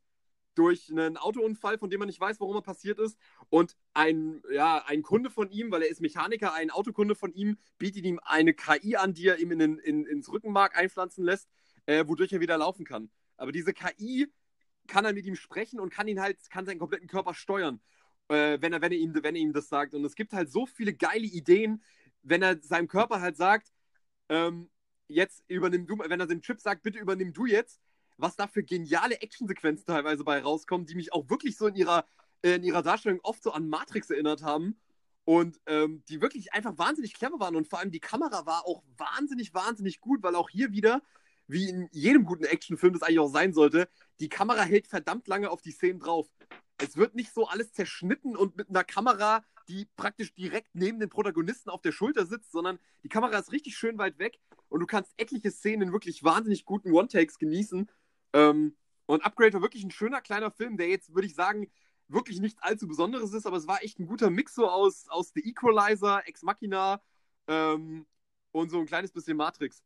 durch einen Autounfall, von dem man nicht weiß, warum er passiert ist. Und ein, ja, ein Kunde von ihm, weil er ist Mechaniker, ein Autokunde von ihm, bietet ihm eine KI an, die er ihm in, in, ins Rückenmark einpflanzen lässt, äh, wodurch er wieder laufen kann. Aber diese KI kann er mit ihm sprechen und kann ihn halt, kann seinen kompletten Körper steuern äh, wenn, er, wenn, er ihm, wenn er ihm das sagt. Und es gibt halt so viele geile Ideen, wenn er seinem Körper halt sagt, ähm, jetzt übernimm du, wenn er dem Chip sagt, bitte übernimm du jetzt, was da für geniale Actionsequenzen teilweise bei rauskommen, die mich auch wirklich so in ihrer, äh, in ihrer Darstellung oft so an Matrix erinnert haben. Und ähm, die wirklich einfach wahnsinnig clever waren. Und vor allem die Kamera war auch wahnsinnig, wahnsinnig gut, weil auch hier wieder, wie in jedem guten Actionfilm das eigentlich auch sein sollte, die Kamera hält verdammt lange auf die Szenen drauf es wird nicht so alles zerschnitten und mit einer Kamera, die praktisch direkt neben den Protagonisten auf der Schulter sitzt, sondern die Kamera ist richtig schön weit weg und du kannst etliche Szenen in wirklich wahnsinnig guten One-Takes genießen. Ähm, und Upgrade war wirklich ein schöner kleiner Film, der jetzt, würde ich sagen, wirklich nichts allzu Besonderes ist, aber es war echt ein guter Mix so aus, aus The Equalizer, Ex Machina ähm, und so ein kleines bisschen Matrix.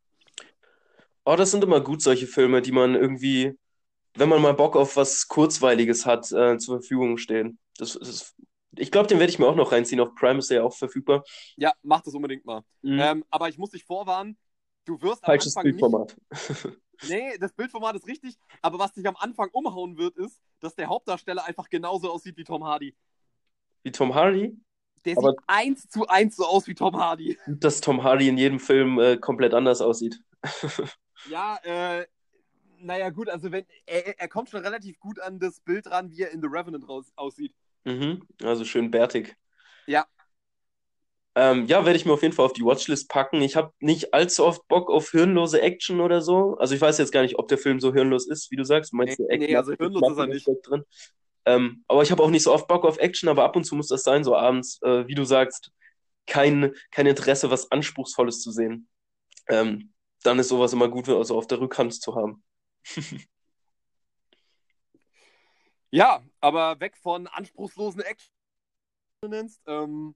Oh, das sind immer gut, solche Filme, die man irgendwie wenn man mal Bock auf was Kurzweiliges hat, äh, zur Verfügung stehen. Das, das ist, ich glaube, den werde ich mir auch noch reinziehen. Auf Prime ist er ja auch verfügbar. Ja, mach das unbedingt mal. Mhm. Ähm, aber ich muss dich vorwarnen, du wirst am Falsches Anfang Bildformat. Nicht... nee, das Bildformat ist richtig, aber was dich am Anfang umhauen wird, ist, dass der Hauptdarsteller einfach genauso aussieht wie Tom Hardy. Wie Tom Hardy? Der aber sieht eins zu eins so aus wie Tom Hardy. Dass Tom Hardy in jedem Film äh, komplett anders aussieht. ja, äh, naja, gut, also wenn er, er kommt schon relativ gut an das Bild ran, wie er in The Revenant raus, aussieht. Mhm. Also schön bärtig. Ja. Ähm, ja, werde ich mir auf jeden Fall auf die Watchlist packen. Ich habe nicht allzu oft Bock auf hirnlose Action oder so. Also ich weiß jetzt gar nicht, ob der Film so hirnlos ist, wie du sagst. Meinst Nee, du, nee, also hirnlos ist er nicht. drin? Ähm, aber ich habe auch nicht so oft Bock auf Action, aber ab und zu muss das sein, so abends, äh, wie du sagst, kein, kein Interesse, was Anspruchsvolles zu sehen. Ähm, dann ist sowas immer gut, also auf der Rückhand zu haben. Ja, aber weg von anspruchslosen Action. Ähm,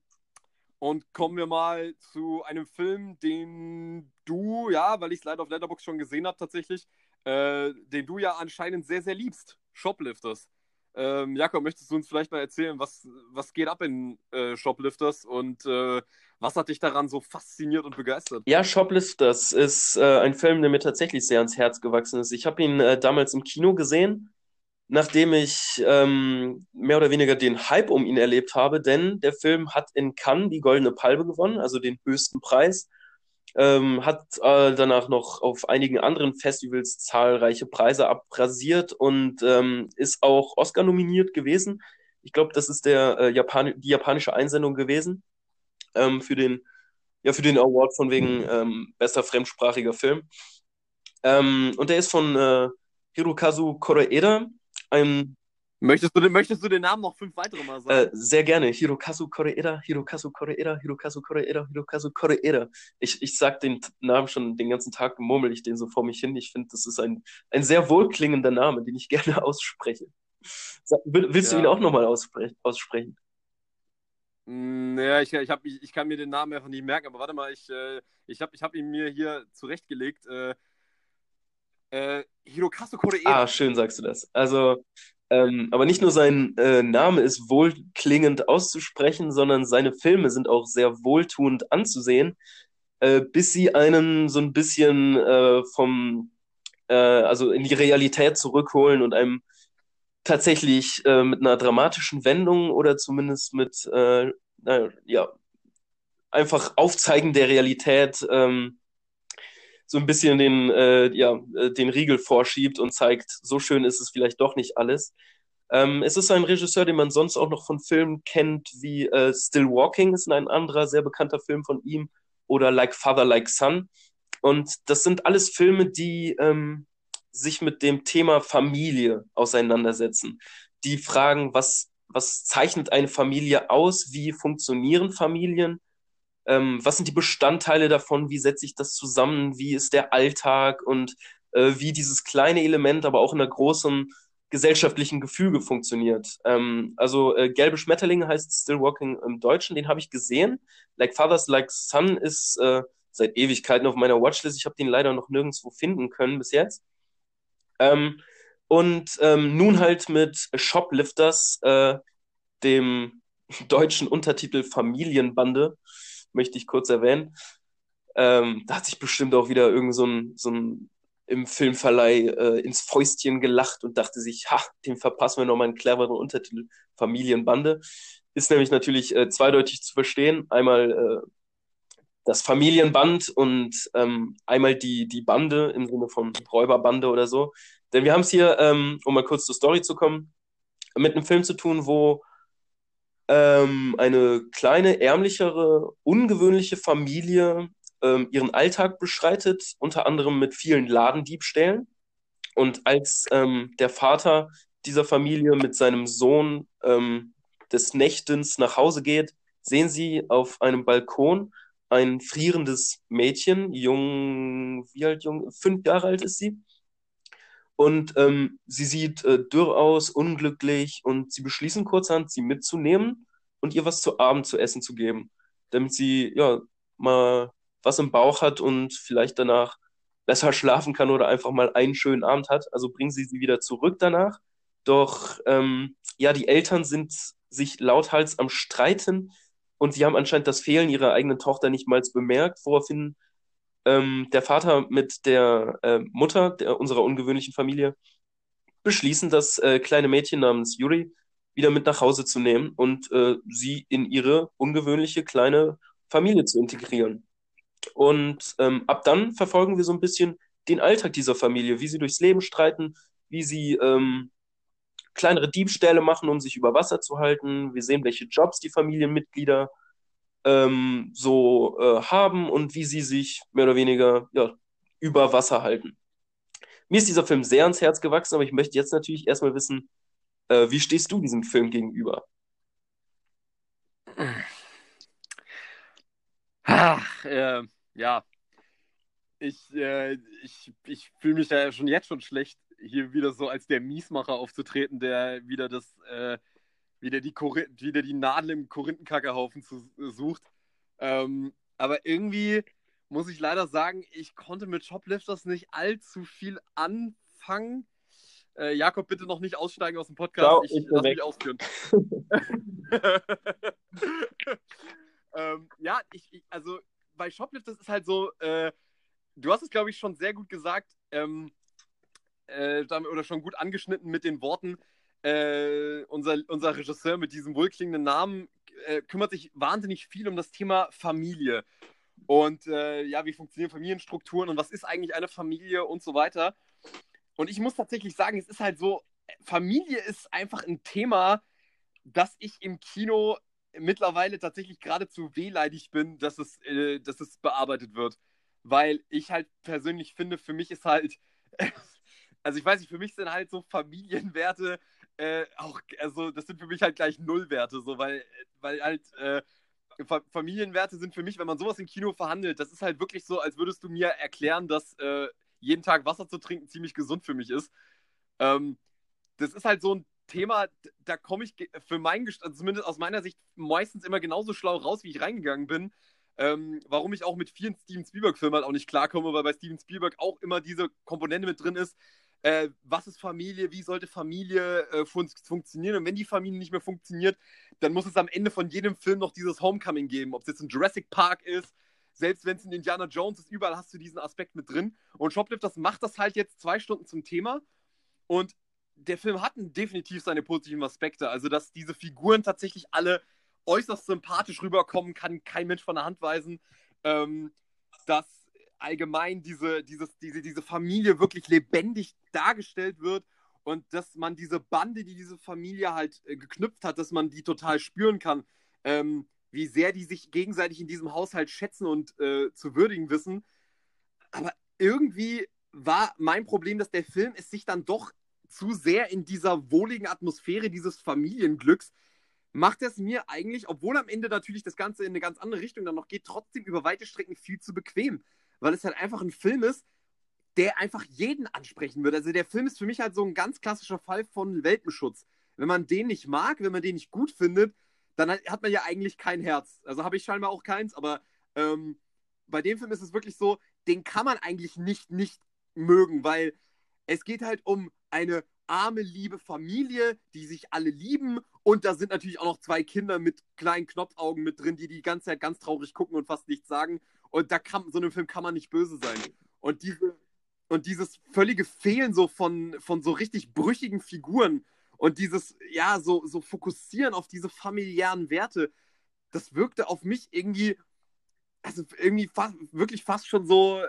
und kommen wir mal zu einem Film, den du, ja, weil ich es leider auf Letterboxd schon gesehen habe tatsächlich, äh, den du ja anscheinend sehr, sehr liebst. Shoplifters. Ähm, Jakob, möchtest du uns vielleicht mal erzählen, was, was geht ab in äh, Shoplifters und äh, was hat dich daran so fasziniert und begeistert? Ja, Shoplifters ist äh, ein Film, der mir tatsächlich sehr ans Herz gewachsen ist. Ich habe ihn äh, damals im Kino gesehen, nachdem ich ähm, mehr oder weniger den Hype um ihn erlebt habe, denn der Film hat in Cannes die Goldene Palme gewonnen, also den höchsten Preis. Ähm, hat äh, danach noch auf einigen anderen Festivals zahlreiche Preise abrasiert und ähm, ist auch Oscar nominiert gewesen. Ich glaube, das ist der äh, Japan die japanische Einsendung gewesen ähm, für den ja für den Award von wegen ähm, bester fremdsprachiger Film. Ähm, und der ist von äh, Hirokazu Koreeda, ein Möchtest du, den- möchtest du den Namen noch fünf weitere Mal äh, sagen? sehr gerne Hirokazu Koreeda, Hirokazu Koreeda, Hirokazu Koreeda, Hirokazu Koreeda. Ich, ich sag den Namen schon den ganzen Tag, murmel ich den so vor mich hin. Ich finde, das ist ein, ein sehr wohlklingender Name, den ich gerne ausspreche. Sag, will, willst du ihn Ja. auch nochmal aussprechen? Aussprechen? Mm, Ja, ich, ich, hab, ich, ich kann mir den Namen einfach nicht merken, aber warte mal, ich, äh, ich habe ich hab ihn mir hier zurechtgelegt. Äh, äh, Hirokazu Koreeda. Ah, schön sagst du das. Also, ähm, aber nicht nur sein äh, Name ist wohlklingend auszusprechen, sondern seine Filme sind auch sehr wohltuend anzusehen, äh, bis sie einen so ein bisschen äh, vom, äh, also in die Realität zurückholen und einem tatsächlich äh, mit einer dramatischen Wendung oder zumindest mit, äh, na, ja, einfach Aufzeigen der Realität ähm, so ein bisschen den, äh, ja, äh, den Riegel vorschiebt und zeigt, so schön ist es vielleicht doch nicht alles. Ähm, es ist ein Regisseur, den man sonst auch noch von Filmen kennt, wie äh, Still Walking ist ein anderer sehr bekannter Film von ihm oder Like Father, Like Son. Und das sind alles Filme, die ähm, sich mit dem Thema Familie auseinandersetzen. Die fragen, was, was zeichnet eine Familie aus? Wie funktionieren Familien? Ähm, was sind die Bestandteile davon? Wie setze ich das zusammen? Wie ist der Alltag und äh, wie dieses kleine Element aber auch in einer großen gesellschaftlichen Gefüge funktioniert. Ähm, also äh, Gelbe Schmetterlinge heißt Still Walking im Deutschen, den habe ich gesehen. Like Fathers, Like Son ist äh, seit Ewigkeiten auf meiner Watchlist. Ich habe den leider noch nirgendwo finden können bis jetzt. Ähm, und ähm, nun halt mit Shoplifters, äh, dem deutschen Untertitel Familienbande, möchte ich kurz erwähnen. Ähm, da hat sich bestimmt auch wieder irgend so ein, so ein im Filmverleih äh, ins Fäustchen gelacht und dachte sich, ha, dem verpassen wir nochmal einen cleveren Untertitel, Familienbande. Ist nämlich natürlich äh, zweideutig zu verstehen. Einmal äh, das Familienband und ähm, einmal die, die Bande im Sinne von Räuberbande oder so. Denn wir haben es hier, ähm, um mal kurz zur Story zu kommen, mit einem Film zu tun, wo ähm, eine kleine, ärmlichere, ungewöhnliche Familie ähm, ihren Alltag beschreitet, unter anderem mit vielen Ladendiebstählen. Und als ähm, der Vater dieser Familie mit seinem Sohn ähm, des Nächtens nach Hause geht, sehen sie auf einem Balkon ein frierendes Mädchen, jung, wie alt, jung, fünf Jahre alt ist sie. Und ähm, sie sieht äh, dürr aus, unglücklich und sie beschließen kurzerhand, sie mitzunehmen und ihr was zu Abend zu essen zu geben, damit sie ja mal was im Bauch hat und vielleicht danach besser schlafen kann oder einfach mal einen schönen Abend hat. Also bringen sie sie wieder zurück danach. Doch ähm, ja, die Eltern sind sich lauthals am Streiten und sie haben anscheinend das Fehlen ihrer eigenen Tochter nicht mal bemerkt, woraufhin ähm, der Vater mit der äh, Mutter der, unserer ungewöhnlichen Familie beschließen, das äh, kleine Mädchen namens Yuri wieder mit nach Hause zu nehmen und äh, sie in ihre ungewöhnliche kleine Familie zu integrieren. Und ähm, ab dann verfolgen wir so ein bisschen den Alltag dieser Familie, wie sie durchs Leben streiten, wie sie ähm, kleinere Diebstähle machen, um sich über Wasser zu halten. Wir sehen, welche Jobs die Familienmitglieder ähm, so äh, haben und wie sie sich mehr oder weniger ja, über Wasser halten. Mir ist dieser Film sehr ans Herz gewachsen, aber ich möchte jetzt natürlich erstmal wissen, äh, wie stehst du diesem Film gegenüber? Ach, äh, ja. Ich, äh, ich, ich fühle mich ja schon jetzt schon schlecht, hier wieder so als der Miesmacher aufzutreten, der wieder das, äh, wieder die, wieder die Nadel im Korinthenkackerhaufen zu, sucht. Ähm, aber irgendwie muss ich leider sagen, ich konnte mit Shoplifters nicht allzu viel anfangen. Äh, Jakob, bitte noch nicht aussteigen aus dem Podcast. Ciao, ich, ich lass weg. mich ausführen. ähm, ja, ich, ich, also bei Shoplifters ist halt so, äh, du hast es, glaube ich, schon sehr gut gesagt ähm, äh, oder schon gut angeschnitten mit den Worten. Äh, unser, unser Regisseur mit diesem wohlklingenden Namen äh, kümmert sich wahnsinnig viel um das Thema Familie. Und äh, ja, wie funktionieren Familienstrukturen und was ist eigentlich eine Familie und so weiter. Und ich muss tatsächlich sagen, es ist halt so, Familie ist einfach ein Thema, das ich im Kino mittlerweile tatsächlich geradezu wehleidig bin, dass es, äh, dass es bearbeitet wird. Weil ich halt persönlich finde, für mich ist halt, also ich weiß nicht, für mich sind halt so Familienwerte äh, auch, also das sind für mich halt gleich Nullwerte, so, weil, weil halt äh, Familienwerte sind für mich, wenn man sowas im Kino verhandelt, das ist halt wirklich so, als würdest du mir erklären, dass äh, jeden Tag Wasser zu trinken ziemlich gesund für mich ist. Ähm, das ist halt so ein Thema, da komme ich für mein, also zumindest aus meiner Sicht, meistens immer genauso schlau raus, wie ich reingegangen bin. Ähm, warum ich auch mit vielen Steven Spielberg-Filmen halt auch nicht klarkomme, weil bei Steven Spielberg auch immer diese Komponente mit drin ist, äh, was ist Familie, wie sollte Familie äh, fun funktionieren? Und wenn die Familie nicht mehr funktioniert, dann muss es am Ende von jedem Film noch dieses Homecoming geben, ob es jetzt ein Jurassic Park ist, selbst wenn es in Indiana Jones ist, überall hast du diesen Aspekt mit drin. Und Shoplifters macht das halt jetzt zwei Stunden zum Thema. Und der Film hat definitiv seine positiven Aspekte, also dass diese Figuren tatsächlich alle äußerst sympathisch rüberkommen, kann kein Mensch von der Hand weisen, ähm, dass allgemein diese, dieses, diese, diese Familie wirklich lebendig dargestellt wird und dass man diese Bande, die diese Familie halt äh, geknüpft hat, dass man die total spüren kann, ähm, wie sehr die sich gegenseitig in diesem Haushalt schätzen und äh, zu würdigen wissen. Aber irgendwie war mein Problem, dass der Film es sich dann doch zu sehr in dieser wohligen Atmosphäre dieses Familienglücks macht es mir eigentlich, obwohl am Ende natürlich das Ganze in eine ganz andere Richtung dann noch geht, trotzdem über weite Strecken viel zu bequem weil es halt einfach ein Film ist, der einfach jeden ansprechen wird. Also der Film ist für mich halt so ein ganz klassischer Fall von Welpenschutz. Wenn man den nicht mag, wenn man den nicht gut findet, dann hat man ja eigentlich kein Herz. Also habe ich scheinbar auch keins, aber ähm, bei dem Film ist es wirklich so, den kann man eigentlich nicht nicht mögen, weil es geht halt um eine arme, liebe Familie, die sich alle lieben und da sind natürlich auch noch zwei Kinder mit kleinen Knopfaugen mit drin, die die ganze Zeit ganz traurig gucken und fast nichts sagen und da kann, so einem Film kann man nicht böse sein. Und diese, und dieses völlige Fehlen so von, von so richtig brüchigen Figuren und dieses, ja, so, so fokussieren auf diese familiären Werte, das wirkte auf mich irgendwie, also irgendwie fast, wirklich fast schon so,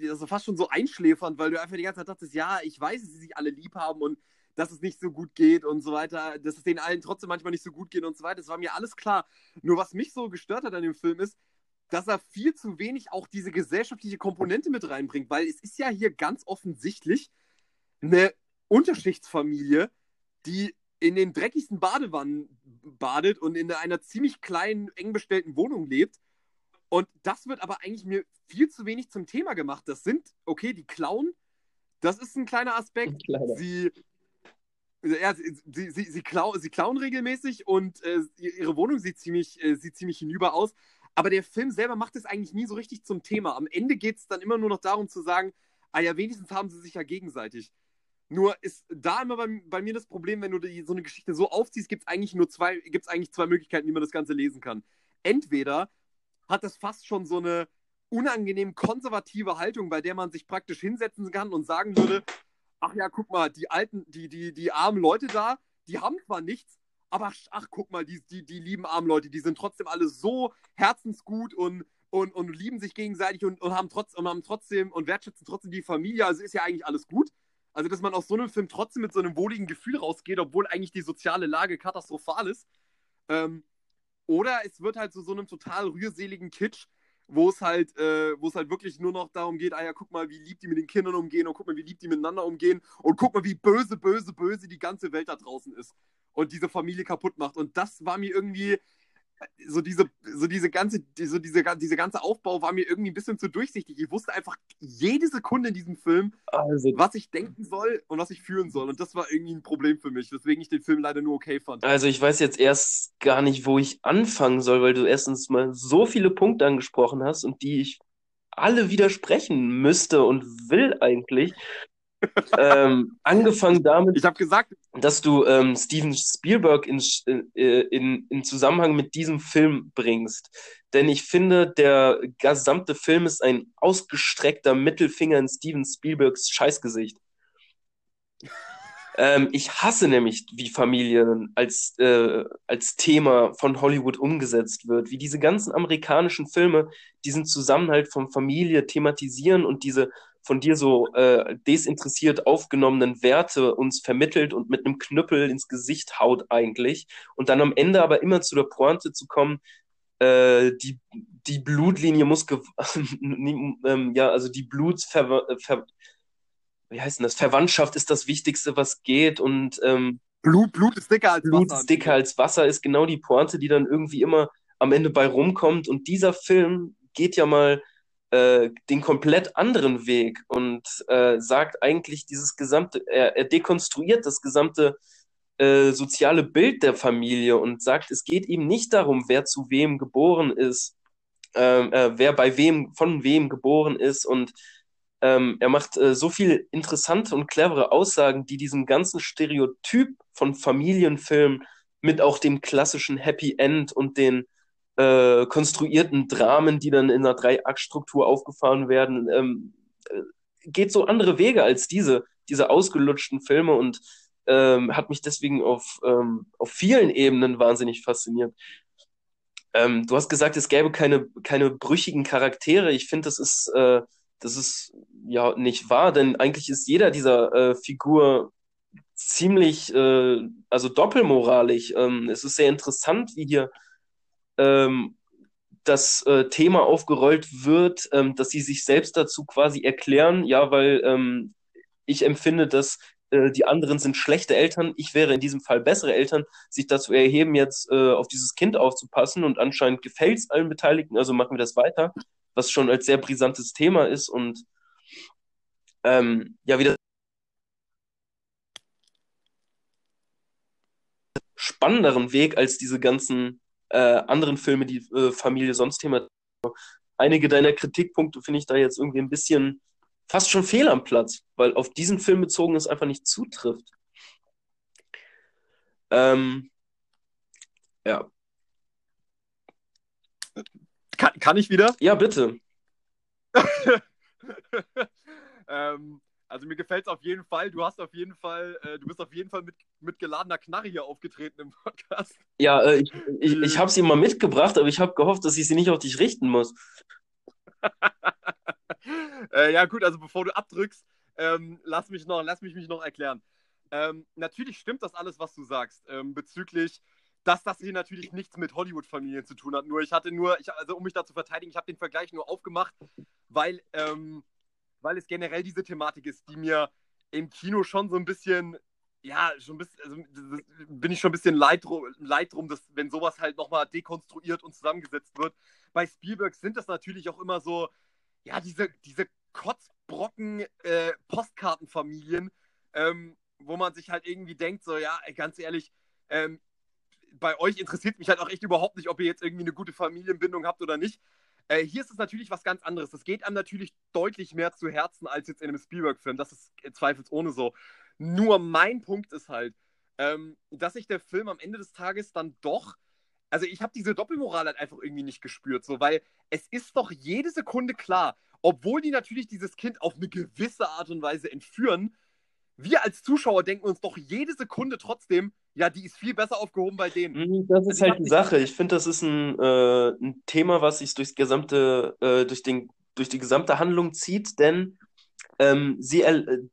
also fast schon so einschläfernd, weil du einfach die ganze Zeit dachtest, ja, ich weiß, dass sie sich alle lieb haben und dass es nicht so gut geht und so weiter, dass es denen allen trotzdem manchmal nicht so gut geht und so weiter. Das war mir alles klar. Nur was mich so gestört hat an dem Film ist, dass er viel zu wenig auch diese gesellschaftliche Komponente mit reinbringt, weil es ist ja hier ganz offensichtlich eine Unterschichtsfamilie, die in den dreckigsten Badewannen badet und in einer ziemlich kleinen, eng bestellten Wohnung lebt. Und das wird aber eigentlich mir viel zu wenig zum Thema gemacht. Das sind, okay, die klauen, das ist ein kleiner Aspekt. Sie, ja, sie, sie, sie, sie, klau, sie klauen regelmäßig und äh, ihre Wohnung sieht ziemlich, äh, sieht ziemlich hinüber aus. Aber der Film selber macht es eigentlich nie so richtig zum Thema. Am Ende geht es dann immer nur noch darum zu sagen, ah ja, wenigstens haben sie sich ja gegenseitig. Nur ist da immer bei, bei mir das Problem, wenn du die, so eine Geschichte so aufziehst, gibt es eigentlich nur zwei, gibt's eigentlich zwei Möglichkeiten, wie man das Ganze lesen kann. Entweder hat das fast schon so eine unangenehm konservative Haltung, bei der man sich praktisch hinsetzen kann und sagen würde, ach ja, guck mal, die alten, die, die, die armen Leute da, die haben zwar nichts, aber ach, guck mal, die, die, die lieben armen Leute, die sind trotzdem alle so herzensgut und und, und lieben sich gegenseitig und, und haben, trotz, und haben trotzdem und wertschätzen trotzdem die Familie. Also ist ja eigentlich alles gut. Also, dass man aus so einem Film trotzdem mit so einem wohligen Gefühl rausgeht, obwohl eigentlich die soziale Lage katastrophal ist. Ähm, oder es wird halt zu so, so einem total rührseligen Kitsch, wo es halt, äh, wo es halt wirklich nur noch darum geht, ah ja, guck mal, wie lieb die mit den Kindern umgehen und guck mal, wie lieb die miteinander umgehen und guck mal, wie böse, böse, böse die ganze Welt da draußen ist und diese Familie kaputt macht. Und das war mir irgendwie, so diese, so diese ganze, so diese, diese ganze Aufbau war mir irgendwie ein bisschen zu durchsichtig. Ich wusste einfach jede Sekunde in diesem Film, also, was ich denken soll und was ich fühlen soll. Und das war irgendwie ein Problem für mich, weswegen ich den Film leider nur okay fand. Also ich weiß jetzt erst gar nicht, wo ich anfangen soll, weil du erstens mal so viele Punkte angesprochen hast und die ich alle widersprechen müsste und will eigentlich ähm, angefangen damit, ich habe gesagt, dass du ähm, Steven Spielberg in, äh, in, in Zusammenhang mit diesem Film bringst. Denn ich finde, der gesamte Film ist ein ausgestreckter Mittelfinger in Steven Spielbergs Scheißgesicht. ähm, ich hasse nämlich, wie Familie als, äh, als Thema von Hollywood umgesetzt wird, wie diese ganzen amerikanischen Filme diesen Zusammenhalt von Familie thematisieren und diese von dir so äh, desinteressiert aufgenommenen Werte uns vermittelt und mit einem Knüppel ins Gesicht haut eigentlich. Und dann am Ende aber immer zu der Pointe zu kommen, äh, die, die Blutlinie muss, ähm, ja, also die Blutsver Ver wie heißt denn das? Verwandtschaft ist das Wichtigste, was geht und ähm, Blut, Blut ist dicker als Blut Wasser. ist dicker als Wasser ist genau die Pointe, die dann irgendwie immer am Ende bei rumkommt. Und dieser Film geht ja mal äh, den komplett anderen Weg und äh, sagt eigentlich dieses gesamte, er, er dekonstruiert das gesamte äh, soziale Bild der Familie und sagt, es geht ihm nicht darum, wer zu wem geboren ist, ähm, äh, wer bei wem, von wem geboren ist und ähm, er macht äh, so viel interessante und clevere Aussagen, die diesem ganzen Stereotyp von Familienfilm mit auch dem klassischen Happy End und den äh, konstruierten Dramen, die dann in einer Drei-Akt-Struktur aufgefahren werden, ähm, äh, geht so andere Wege als diese, diese ausgelutschten Filme und ähm, hat mich deswegen auf, ähm, auf vielen Ebenen wahnsinnig fasziniert. Ähm, du hast gesagt, es gäbe keine, keine brüchigen Charaktere. Ich finde, das ist, äh, das ist ja nicht wahr, denn eigentlich ist jeder dieser äh, Figur ziemlich, äh, also doppelmoralisch. Ähm, es ist sehr interessant, wie hier ähm, das äh, Thema aufgerollt wird, ähm, dass sie sich selbst dazu quasi erklären, ja, weil ähm, ich empfinde, dass äh, die anderen sind schlechte Eltern, ich wäre in diesem Fall bessere Eltern, sich dazu erheben, jetzt äh, auf dieses Kind aufzupassen und anscheinend gefällt es allen Beteiligten, also machen wir das weiter, was schon als sehr brisantes Thema ist und ähm, ja, wieder spannenderen Weg als diese ganzen äh, anderen Filme, die äh, Familie sonst Thema. Einige deiner Kritikpunkte finde ich da jetzt irgendwie ein bisschen fast schon fehl am Platz, weil auf diesen Film bezogen es einfach nicht zutrifft. Ähm, ja. Kann, kann ich wieder? Ja, bitte. ähm, also mir gefällt es auf jeden Fall. Du hast auf jeden Fall, äh, du bist auf jeden Fall mit, mit geladener Knarre hier aufgetreten im Podcast. Ja, äh, ich, ich, ich habe sie mal mitgebracht, aber ich habe gehofft, dass ich sie nicht auf dich richten muss. äh, ja, gut, also bevor du abdrückst, ähm, lass, mich noch, lass mich mich noch erklären. Ähm, natürlich stimmt das alles, was du sagst, ähm, bezüglich, dass das hier natürlich nichts mit Hollywood-Familien zu tun hat. Nur ich hatte nur, ich, also um mich da zu verteidigen, ich habe den Vergleich nur aufgemacht, weil ähm, weil es generell diese Thematik ist, die mir im Kino schon so ein bisschen, ja, schon ein bisschen, also bin ich schon ein bisschen leid, leid drum, dass, wenn sowas halt nochmal dekonstruiert und zusammengesetzt wird. Bei Spielberg sind das natürlich auch immer so, ja, diese, diese Kotzbrocken äh, Postkartenfamilien, ähm, wo man sich halt irgendwie denkt, so, ja, ganz ehrlich, ähm, bei euch interessiert mich halt auch echt überhaupt nicht, ob ihr jetzt irgendwie eine gute Familienbindung habt oder nicht. Äh, hier ist es natürlich was ganz anderes. Das geht einem natürlich deutlich mehr zu Herzen als jetzt in einem Spielberg-Film. Das ist zweifelsohne so. Nur mein Punkt ist halt, ähm, dass sich der Film am Ende des Tages dann doch. Also ich habe diese Doppelmoral halt einfach irgendwie nicht gespürt, so, weil es ist doch jede Sekunde klar, obwohl die natürlich dieses Kind auf eine gewisse Art und Weise entführen, wir als Zuschauer denken uns doch jede Sekunde trotzdem, Ja, die ist viel besser aufgehoben bei denen. Mhm, Das ist Also halt die. Sache. Ich finde, das ist ein, äh, ein Thema, was sich durchs gesamte, äh, durch den, durch die gesamte Handlung zieht, denn ähm, sie,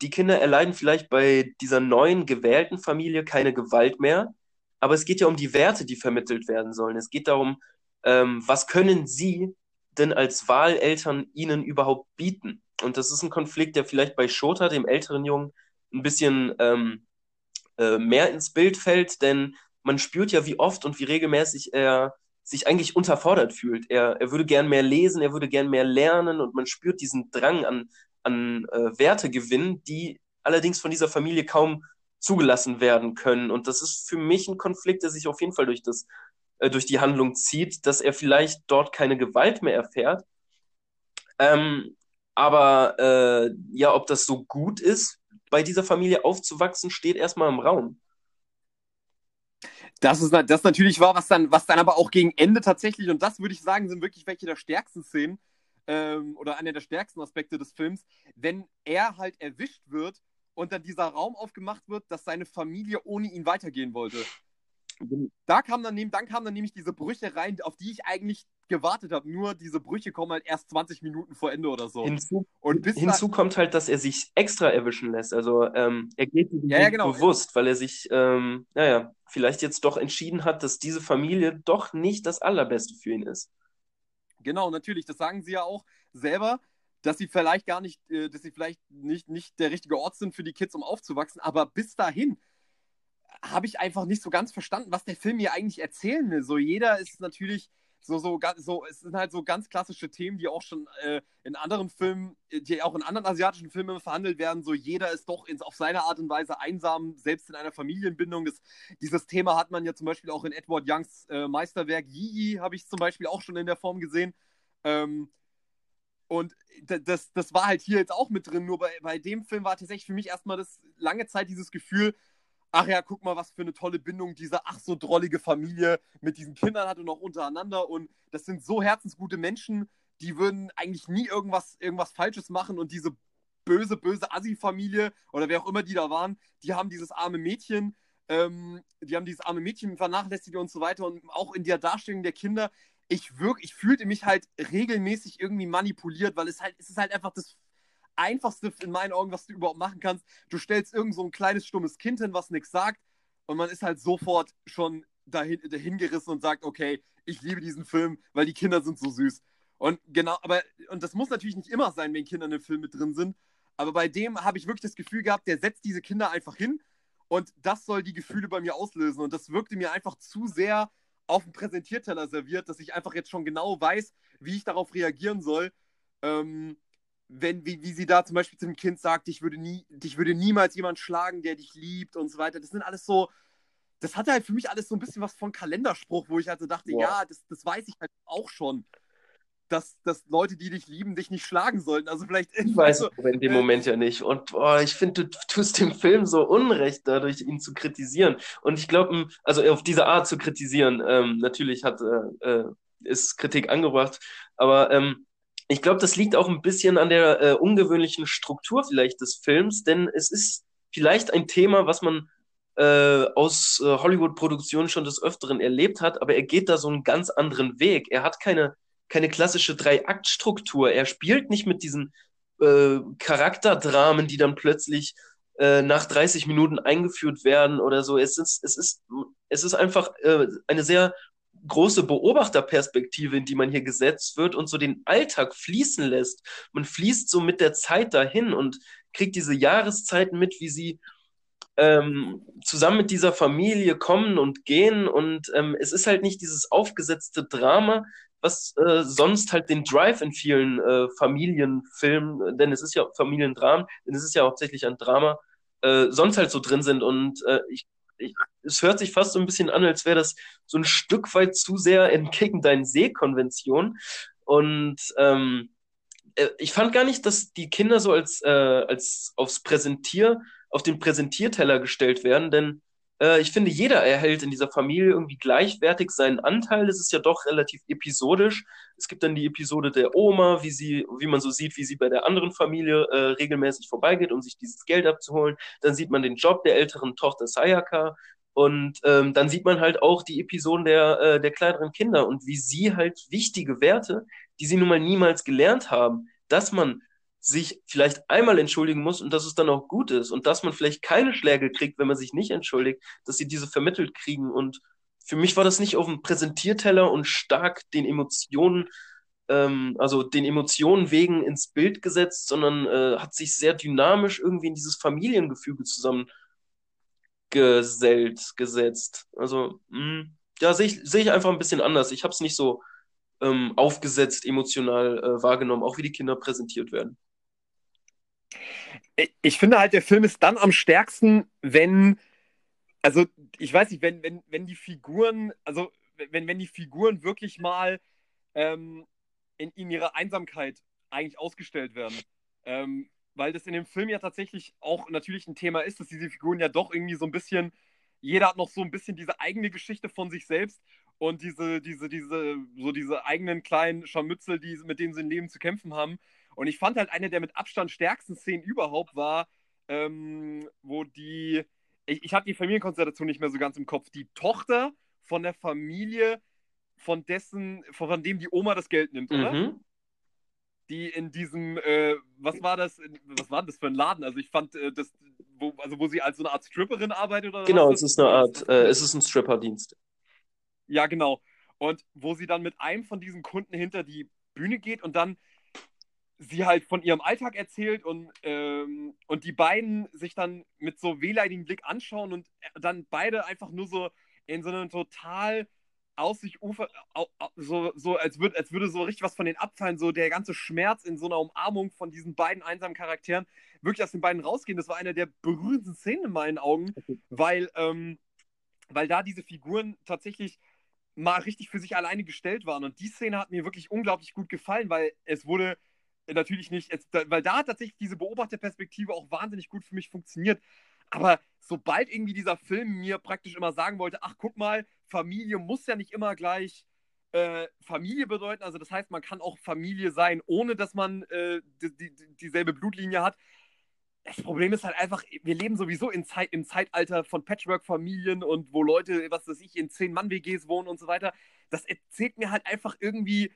die Kinder erleiden vielleicht bei dieser neuen gewählten Familie keine Gewalt mehr, aber es geht ja um die Werte, die vermittelt werden sollen. Es geht darum, ähm, was können sie denn als Wahleltern ihnen überhaupt bieten? Und das ist ein Konflikt, der vielleicht bei Shota, dem älteren Jungen, ein bisschen ähm, äh, mehr ins Bild fällt, denn man spürt ja, wie oft und wie regelmäßig er sich eigentlich unterfordert fühlt. Er, er würde gern mehr lesen, er würde gern mehr lernen und man spürt diesen Drang an, an äh, Wertegewinn, die allerdings von dieser Familie kaum zugelassen werden können. Und das ist für mich ein Konflikt, der sich auf jeden Fall durch das, äh, durch die Handlung zieht, dass er vielleicht dort keine Gewalt mehr erfährt. Ähm, aber äh, ja, ob das so gut ist, bei dieser Familie aufzuwachsen, steht erstmal im Raum. Das ist, das natürlich war, was dann, was dann aber auch gegen Ende tatsächlich, und das würde ich sagen, sind wirklich welche der stärksten Szenen ähm, oder einer der stärksten Aspekte des Films, wenn er halt erwischt wird und dann dieser Raum aufgemacht wird, dass seine Familie ohne ihn weitergehen wollte. Da kam dann, dann kamen dann nämlich diese Brüche rein, auf die ich eigentlich gewartet habe. Nur diese Brüche kommen halt erst 20 Minuten vor Ende oder so. Hinzu, Und bis hinzu kommt halt, dass er sich extra erwischen lässt. Also ähm, er geht Ja, ja, genau. bewusst, weil er sich, ähm, naja, vielleicht jetzt doch entschieden hat, dass diese Familie doch nicht das Allerbeste für ihn ist. Genau, natürlich. Das sagen sie ja auch selber, dass sie vielleicht gar nicht, äh, dass sie vielleicht nicht, nicht der richtige Ort sind für die Kids, um aufzuwachsen. Aber bis dahin habe ich einfach nicht so ganz verstanden, was der Film hier eigentlich erzählen will. So jeder ist natürlich so, so, so, es sind halt so ganz klassische Themen, die auch schon äh, in anderen Filmen, äh, die auch in anderen asiatischen Filmen verhandelt werden. So jeder ist doch ins, auf seine Art und Weise einsam, selbst in einer Familienbindung. Das, dieses Thema hat man ja zum Beispiel auch in Edward Youngs äh, Meisterwerk Yi, habe ich zum Beispiel auch schon in der Form gesehen. Ähm, und das, das war halt hier jetzt auch mit drin, nur bei, bei dem Film war tatsächlich für mich erstmal das lange Zeit dieses Gefühl, ach ja, guck mal, was für eine tolle Bindung diese ach so drollige Familie mit diesen Kindern hat und auch untereinander. Und das sind so herzensgute Menschen, die würden eigentlich nie irgendwas, irgendwas Falsches machen. Und diese böse, böse Assi-Familie oder wer auch immer die da waren, die haben dieses arme Mädchen, ähm, die haben dieses arme Mädchen vernachlässigt und so weiter. Und auch in der Darstellung der Kinder, ich wirk, ich fühlte mich halt regelmäßig irgendwie manipuliert, weil es halt, es ist halt einfach das Einfachste in meinen Augen, was du überhaupt machen kannst. Du stellst irgend so ein kleines, stummes Kind hin, was nichts sagt, und man ist halt sofort schon dahin, dahin gerissen und sagt, okay, ich liebe diesen Film, weil die Kinder sind so süß. Und genau, aber, und das muss natürlich nicht immer sein, wenn Kinder in einem Film mit drin sind. Aber bei dem habe ich wirklich das Gefühl gehabt, der setzt diese Kinder einfach hin und das soll die Gefühle bei mir auslösen. Und das wirkte mir einfach zu sehr auf dem Präsentierteller serviert, dass ich einfach jetzt schon genau weiß, wie ich darauf reagieren soll. Ähm, wenn, wie, wie sie da zum Beispiel zu dem Kind sagt, ich würde, nie, dich würde niemals jemand schlagen, der dich liebt und so weiter. Das sind alles so, das hatte halt für mich alles so ein bisschen was von Kalenderspruch, wo ich also dachte, Ja. ja, das, das weiß ich halt auch schon. Dass, dass Leute, die dich lieben, dich nicht schlagen sollten. Also vielleicht. Ich weiß also, es aber in dem äh, Moment ja nicht. Und boah, ich finde, du tust dem Film so Unrecht, dadurch ihn zu kritisieren. Und ich glaube, also auf diese Art zu kritisieren, ähm, natürlich hat, äh, äh, ist Kritik angebracht, aber ähm, ich glaube, das liegt auch ein bisschen an der äh, ungewöhnlichen Struktur vielleicht des Films, denn es ist vielleicht ein Thema, was man äh, aus äh, Hollywood-Produktionen schon des Öfteren erlebt hat, aber er geht da so einen ganz anderen Weg. Er hat keine, keine klassische Drei-Akt-Struktur. Er spielt nicht mit diesen äh, Charakterdramen, die dann plötzlich äh, nach 30 Minuten eingeführt werden oder so. Es ist, es ist, es ist einfach äh, eine sehr große Beobachterperspektive, in die man hier gesetzt wird und so den Alltag fließen lässt. Man fließt so mit der Zeit dahin und kriegt diese Jahreszeiten mit, wie sie ähm, zusammen mit dieser Familie kommen und gehen. Und ähm, es ist halt nicht dieses aufgesetzte Drama, was äh, sonst halt den Drive in vielen äh, Familienfilmen, denn es ist ja Familiendramen, denn es ist ja hauptsächlich ein Drama, äh, sonst halt so drin sind. Und äh, ich, ich, es hört sich fast so ein bisschen an, als wäre das so ein Stück weit zu sehr entgegen deinen Sehkonventionen. Und ähm, äh, ich fand gar nicht, dass die Kinder so als, äh, als aufs Präsentier, auf den Präsentierteller gestellt werden, denn äh, ich finde, jeder erhält in dieser Familie irgendwie gleichwertig seinen Anteil. Es ist ja doch relativ episodisch. Es gibt dann die Episode der Oma, wie sie, wie man so sieht, wie sie bei der anderen Familie äh, regelmäßig vorbeigeht, um sich dieses Geld abzuholen. Dann sieht man den Job der älteren Tochter Sayaka Und ähm, dann sieht man halt auch die Episoden der, äh, der kleineren Kinder und wie sie halt wichtige Werte, die sie nun mal niemals gelernt haben, dass man sich vielleicht einmal entschuldigen muss und dass es dann auch gut ist und dass man vielleicht keine Schläge kriegt, wenn man sich nicht entschuldigt, dass sie diese vermittelt kriegen. Und für mich war das nicht auf dem Präsentierteller und stark den Emotionen, ähm, also den Emotionen wegen ins Bild gesetzt, sondern äh, hat sich sehr dynamisch irgendwie in dieses Familiengefüge zusammengesellt, gesetzt. Also, mh, ja, sehe ich, seh ich einfach ein bisschen anders. Ich habe es nicht so ähm, aufgesetzt, emotional äh, wahrgenommen, auch wie die Kinder präsentiert werden ich finde halt, der Film ist dann am stärksten, wenn, also ich weiß nicht, wenn, wenn, wenn die Figuren, also wenn, wenn die Figuren wirklich mal ähm, in, in ihrer Einsamkeit eigentlich ausgestellt werden. Ähm, weil das in dem Film ja tatsächlich auch natürlich ein Thema ist, dass diese Figuren ja doch irgendwie so ein bisschen, jeder hat noch so ein bisschen diese eigene Geschichte von sich selbst und diese, diese, diese, so diese eigenen kleinen Scharmützel, die, mit denen sie im Leben zu kämpfen haben. Und ich fand halt eine der mit Abstand stärksten Szenen überhaupt war, ähm, wo die, ich, ich habe die Familienkonstellation nicht mehr so ganz im Kopf, die Tochter von der Familie, von dessen, von dem die Oma das Geld nimmt, oder? Mhm. Die in diesem, äh, was war das, was war das für ein Laden? Also ich fand äh, das, wo, also wo sie als so eine Art Stripperin arbeitet oder Genau, es ist eine Art, äh, es ist ein Stripperdienst. Ja, genau. Und wo sie dann mit einem von diesen Kunden hinter die Bühne geht und dann sie halt von ihrem Alltag erzählt und, ähm, und die beiden sich dann mit so wehleidigem Blick anschauen und dann beide einfach nur so in so einem total aus sich ufer, so, so als, würd, als würde so richtig was von denen abfallen, so der ganze Schmerz in so einer Umarmung von diesen beiden einsamen Charakteren wirklich aus den beiden rausgehen. Das war eine der berührendsten Szenen in meinen Augen, weil, ähm, weil da diese Figuren tatsächlich mal richtig für sich alleine gestellt waren. Und die Szene hat mir wirklich unglaublich gut gefallen, weil es wurde natürlich nicht, jetzt, weil da hat tatsächlich diese Beobachterperspektive auch wahnsinnig gut für mich funktioniert. Aber sobald irgendwie dieser Film mir praktisch immer sagen wollte, ach guck mal, Familie muss ja nicht immer gleich äh, Familie bedeuten. Also das heißt, man kann auch Familie sein, ohne dass man äh, die, die, dieselbe Blutlinie hat. Das Problem ist halt einfach, wir leben sowieso in Zeit, im Zeitalter von Patchwork-Familien und wo Leute, was weiß ich, in Zehn-Mann-WGs wohnen und so weiter. Das erzählt mir halt einfach irgendwie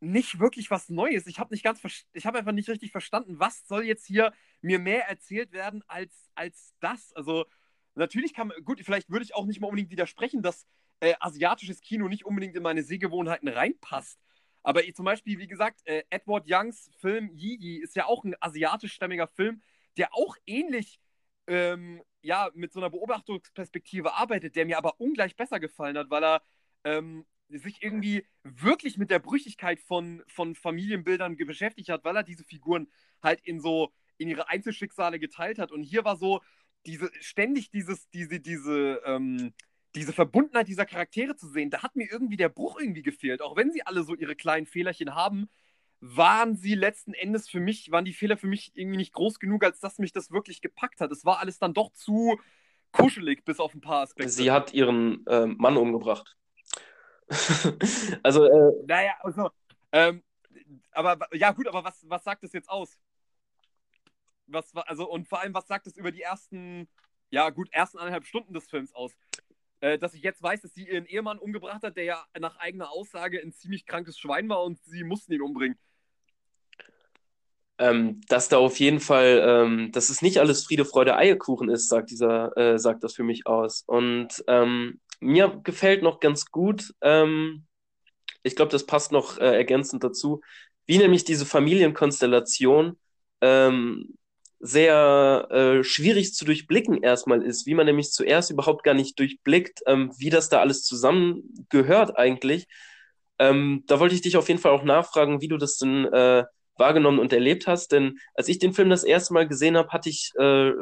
nicht wirklich was Neues. Ich habe nicht ganz, ich habe einfach nicht richtig verstanden, was soll jetzt hier mir mehr erzählt werden als, als das. Also natürlich kann gut, vielleicht würde ich auch nicht mal unbedingt widersprechen, dass äh, asiatisches Kino nicht unbedingt in meine Sehgewohnheiten reinpasst. Aber zum Beispiel, wie gesagt, äh, Edward Youngs Film Yi ist ja auch ein asiatischstämmiger Film, der auch ähnlich ähm, ja, mit so einer Beobachtungsperspektive arbeitet, der mir aber ungleich besser gefallen hat, weil er ähm, sich irgendwie wirklich mit der Brüchigkeit von, von Familienbildern beschäftigt hat, weil er diese Figuren halt in so in ihre Einzelschicksale geteilt hat. Und hier war so diese ständig dieses, diese, diese, ähm, diese Verbundenheit dieser Charaktere zu sehen. Da hat mir irgendwie der Bruch irgendwie gefehlt. Auch wenn sie alle so ihre kleinen Fehlerchen haben, waren sie letzten Endes für mich, waren die Fehler für mich irgendwie nicht groß genug, als dass mich das wirklich gepackt hat. Es war alles dann doch zu kuschelig, bis auf ein paar Aspekte. Sie hat ihren äh, Mann umgebracht. also, äh, naja, also, ähm, aber ja, gut, aber was, was sagt es jetzt aus? Was, also, und vor allem, was sagt es über die ersten, ja, gut, ersten eineinhalb Stunden des Films aus? Äh, dass ich jetzt weiß, dass sie ihren Ehemann umgebracht hat, der ja nach eigener Aussage ein ziemlich krankes Schwein war und sie mussten ihn umbringen. Ähm, dass da auf jeden Fall, ähm, dass es nicht alles Friede, Freude, Eierkuchen ist, sagt dieser, äh, sagt das für mich aus. Und ähm, mir gefällt noch ganz gut, ähm, ich glaube, das passt noch äh, ergänzend dazu, wie nämlich diese Familienkonstellation ähm, sehr äh, schwierig zu durchblicken erstmal ist, wie man nämlich zuerst überhaupt gar nicht durchblickt, ähm, wie das da alles zusammengehört eigentlich. Ähm, da wollte ich dich auf jeden Fall auch nachfragen, wie du das denn äh, wahrgenommen und erlebt hast, denn als ich den Film das erste Mal gesehen habe, hatte ich, äh,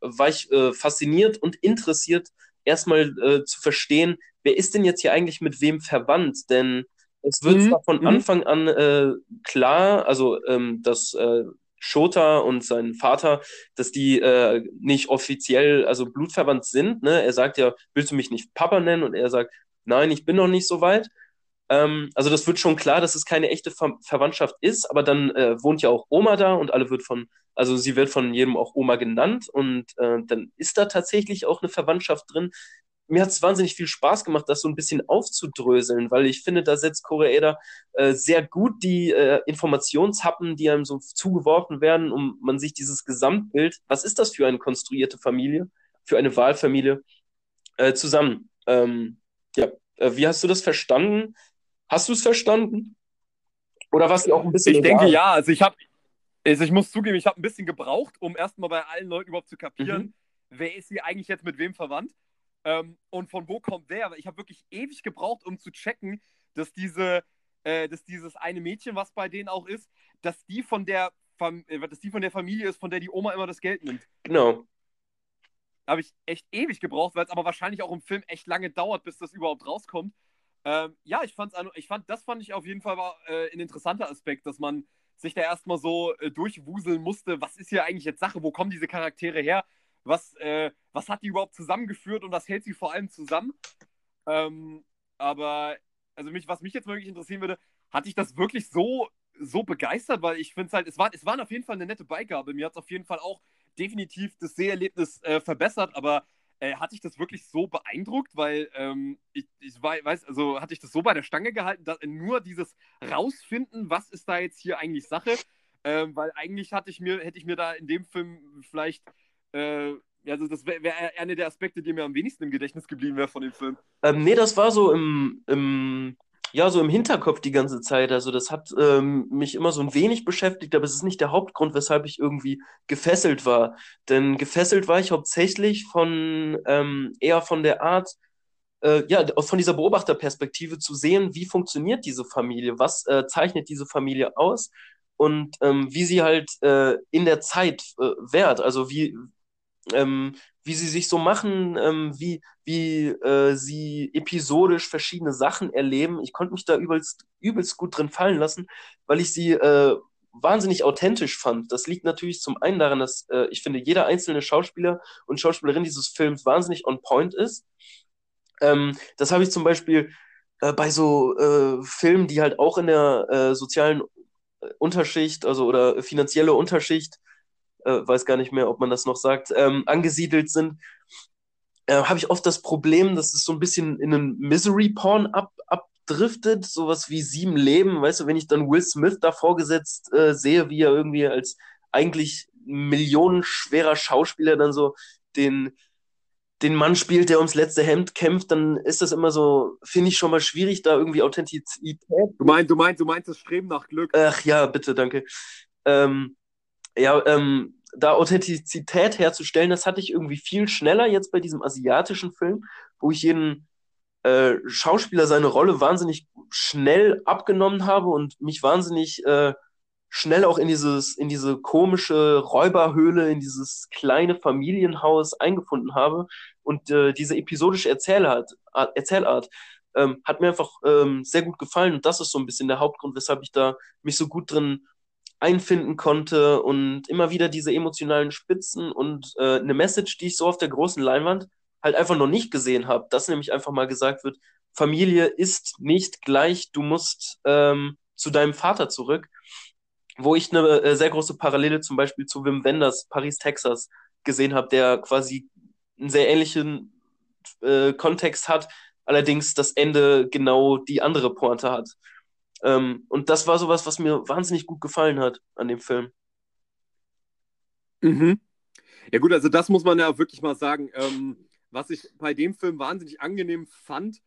war ich äh, fasziniert und interessiert erstmal äh, zu verstehen, wer ist denn jetzt hier eigentlich mit wem verwandt? Denn es wird mhm. zwar von mhm. Anfang an äh, klar, also ähm, dass äh, Shota und sein Vater, dass die äh, nicht offiziell, also blutverwandt sind. Ne? Er sagt ja, willst du mich nicht Papa nennen? Und er sagt, nein, ich bin noch nicht so weit. Ähm, also das wird schon klar, dass es keine echte Ver Verwandtschaft ist, aber dann äh, wohnt ja auch Oma da und alle wird von, also sie wird von jedem auch Oma genannt und äh, dann ist da tatsächlich auch eine Verwandtschaft drin. mir hat es wahnsinnig viel Spaß gemacht, das so ein bisschen aufzudröseln, weil ich finde, da setzt Koreeda äh, sehr gut die äh, Informationshappen, die einem so zugeworfen werden, um man sich dieses Gesamtbild, was ist das für eine konstruierte Familie, für eine Wahlfamilie, äh, zusammen. Ähm, ja, äh, wie hast du das verstanden? Hast du es verstanden? Oder was du auch ein bisschen. Ich egal? denke ja. Also ich habe, also ich muss zugeben, ich habe ein bisschen gebraucht, um erstmal bei allen Leuten überhaupt zu kapieren, mhm. wer ist hier eigentlich jetzt mit wem verwandt ähm, und von wo kommt der. Ich habe wirklich ewig gebraucht, um zu checken, dass diese, äh, dass dieses eine Mädchen, was bei denen auch ist, dass die von der Fam äh, dass die von der Familie ist, von der die Oma immer das Geld nimmt. Genau. Habe ich echt ewig gebraucht, weil es aber wahrscheinlich auch im Film echt lange dauert, bis das überhaupt rauskommt. Ähm, ja, ich fand's, ich fand, das fand ich auf jeden Fall war, äh, ein interessanter Aspekt, dass man sich da erstmal so äh, durchwuseln musste, was ist hier eigentlich jetzt Sache, wo kommen diese Charaktere her, was, äh, was hat die überhaupt zusammengeführt und was hält sie vor allem zusammen. Ähm, aber, also mich, was mich jetzt wirklich interessieren würde, hatte ich das wirklich so, so begeistert, weil ich finde es halt, es, war, es waren auf jeden Fall eine nette Beigabe. Mir hat es auf jeden Fall auch definitiv das Seherlebnis äh, verbessert, aber äh, hatte ich das wirklich so beeindruckt, weil ähm, ich, ich weiß, also hatte ich das so bei der Stange gehalten, dass nur dieses Rausfinden, was ist da jetzt hier eigentlich Sache, ähm, weil eigentlich hatte ich mir, hätte ich mir da in dem Film vielleicht, äh, also das wäre wär einer der Aspekte, die mir am wenigsten im Gedächtnis geblieben wäre von dem Film. Ähm, nee, das war so im, im ja, so im Hinterkopf die ganze Zeit. Also das hat ähm, mich immer so ein wenig beschäftigt, aber es ist nicht der Hauptgrund, weshalb ich irgendwie gefesselt war. Denn gefesselt war ich hauptsächlich von ähm, eher von der Art, äh, ja, von dieser Beobachterperspektive zu sehen, wie funktioniert diese Familie, was äh, zeichnet diese Familie aus und ähm, wie sie halt äh, in der Zeit äh, wert, also wie, ähm, wie sie sich so machen, ähm, wie, wie äh, sie episodisch verschiedene Sachen erleben. Ich konnte mich da übelst, übelst gut drin fallen lassen, weil ich sie äh, wahnsinnig authentisch fand. Das liegt natürlich zum einen daran, dass äh, ich finde, jeder einzelne Schauspieler und Schauspielerin dieses Films wahnsinnig on point ist. Ähm, das habe ich zum Beispiel äh, bei so äh, Filmen, die halt auch in der äh, sozialen Unterschicht, also oder finanzielle Unterschicht äh, weiß gar nicht mehr, ob man das noch sagt, ähm, angesiedelt sind, äh, habe ich oft das Problem, dass es so ein bisschen in einen Misery-Porn ab, abdriftet, sowas wie Sieben Leben. Weißt du, wenn ich dann Will Smith da vorgesetzt äh, sehe, wie er irgendwie als eigentlich millionenschwerer Schauspieler dann so den, den Mann spielt, der ums letzte Hemd kämpft, dann ist das immer so, finde ich schon mal schwierig, da irgendwie Authentizität. Du meinst, du meinst, du meinst das Streben nach Glück. Ach ja, bitte, danke. Ähm, ja, ähm, da Authentizität herzustellen, das hatte ich irgendwie viel schneller jetzt bei diesem asiatischen Film, wo ich jeden äh, Schauspieler seine Rolle wahnsinnig schnell abgenommen habe und mich wahnsinnig äh, schnell auch in dieses, in diese komische Räuberhöhle, in dieses kleine Familienhaus eingefunden habe. Und äh, diese episodische Erzählart, Erzählart ähm, hat mir einfach ähm, sehr gut gefallen. Und das ist so ein bisschen der Hauptgrund, weshalb ich da mich so gut drin einfinden konnte und immer wieder diese emotionalen Spitzen und äh, eine Message, die ich so auf der großen Leinwand halt einfach noch nicht gesehen habe, dass nämlich einfach mal gesagt wird, Familie ist nicht gleich, du musst ähm, zu deinem Vater zurück, wo ich eine äh, sehr große Parallele zum Beispiel zu Wim Wenders Paris, Texas gesehen habe, der quasi einen sehr ähnlichen äh, Kontext hat, allerdings das Ende genau die andere Pointe hat. Ähm, und das war sowas, was mir wahnsinnig gut gefallen hat an dem Film. Mhm. Ja gut, also das muss man ja wirklich mal sagen. Ähm, was ich bei dem Film wahnsinnig angenehm fand,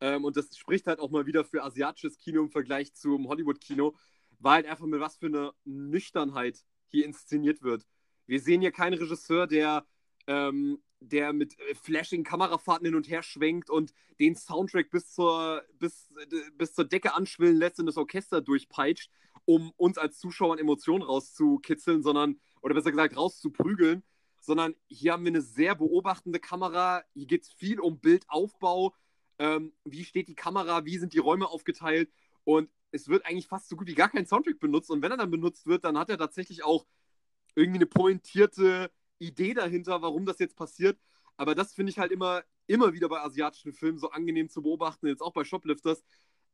ähm, und das spricht halt auch mal wieder für asiatisches Kino im Vergleich zum Hollywood-Kino, war halt einfach mit was für eine Nüchternheit hier inszeniert wird. Wir sehen hier keinen Regisseur, der ähm, der mit äh, flashing Kamerafahrten hin und her schwenkt und den Soundtrack bis zur, bis, bis zur Decke anschwillen lässt und das Orchester durchpeitscht, um uns als Zuschauer Emotionen rauszukitzeln, sondern, oder besser gesagt, rauszuprügeln, sondern hier haben wir eine sehr beobachtende Kamera. Hier geht es viel um Bildaufbau. Ähm, wie steht die Kamera? Wie sind die Räume aufgeteilt? Und es wird eigentlich fast so gut wie gar kein Soundtrack benutzt. Und wenn er dann benutzt wird, dann hat er tatsächlich auch irgendwie eine pointierte Idee dahinter, warum das jetzt passiert. Aber das finde ich halt immer, immer wieder bei asiatischen Filmen so angenehm zu beobachten, jetzt auch bei Shoplifters,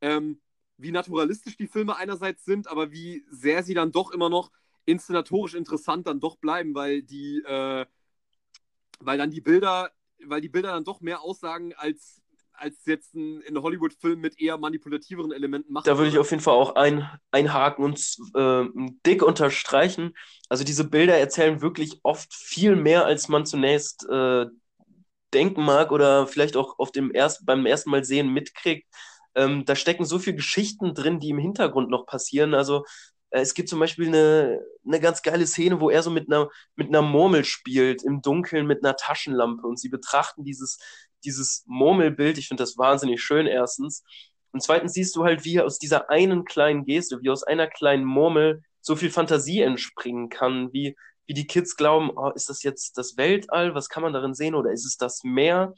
ähm, wie naturalistisch die Filme einerseits sind, aber wie sehr sie dann doch immer noch inszenatorisch interessant dann doch bleiben, weil die, äh, weil dann die Bilder weil die Bilder dann doch mehr aussagen als als jetzt ein, ein Hollywood-Film mit eher manipulativeren Elementen macht. Da würde ich auf jeden Fall auch ein, einhaken und äh, dick unterstreichen. Also diese Bilder erzählen wirklich oft viel mehr, als man zunächst äh, denken mag oder vielleicht auch auf dem erst, beim ersten Mal sehen mitkriegt. Ähm, da stecken so viele Geschichten drin, die im Hintergrund noch passieren. Also äh, es gibt zum Beispiel eine, eine ganz geile Szene, wo er so mit einer, mit einer Murmel spielt, im Dunkeln mit einer Taschenlampe und sie betrachten dieses, dieses Murmelbild. Ich finde das wahnsinnig schön, erstens. Und zweitens siehst du halt, wie aus dieser einen kleinen Geste, wie aus einer kleinen Murmel so viel Fantasie entspringen kann, wie, wie die Kids glauben, oh, ist das jetzt das Weltall? Was kann man darin sehen? Oder ist es das Meer?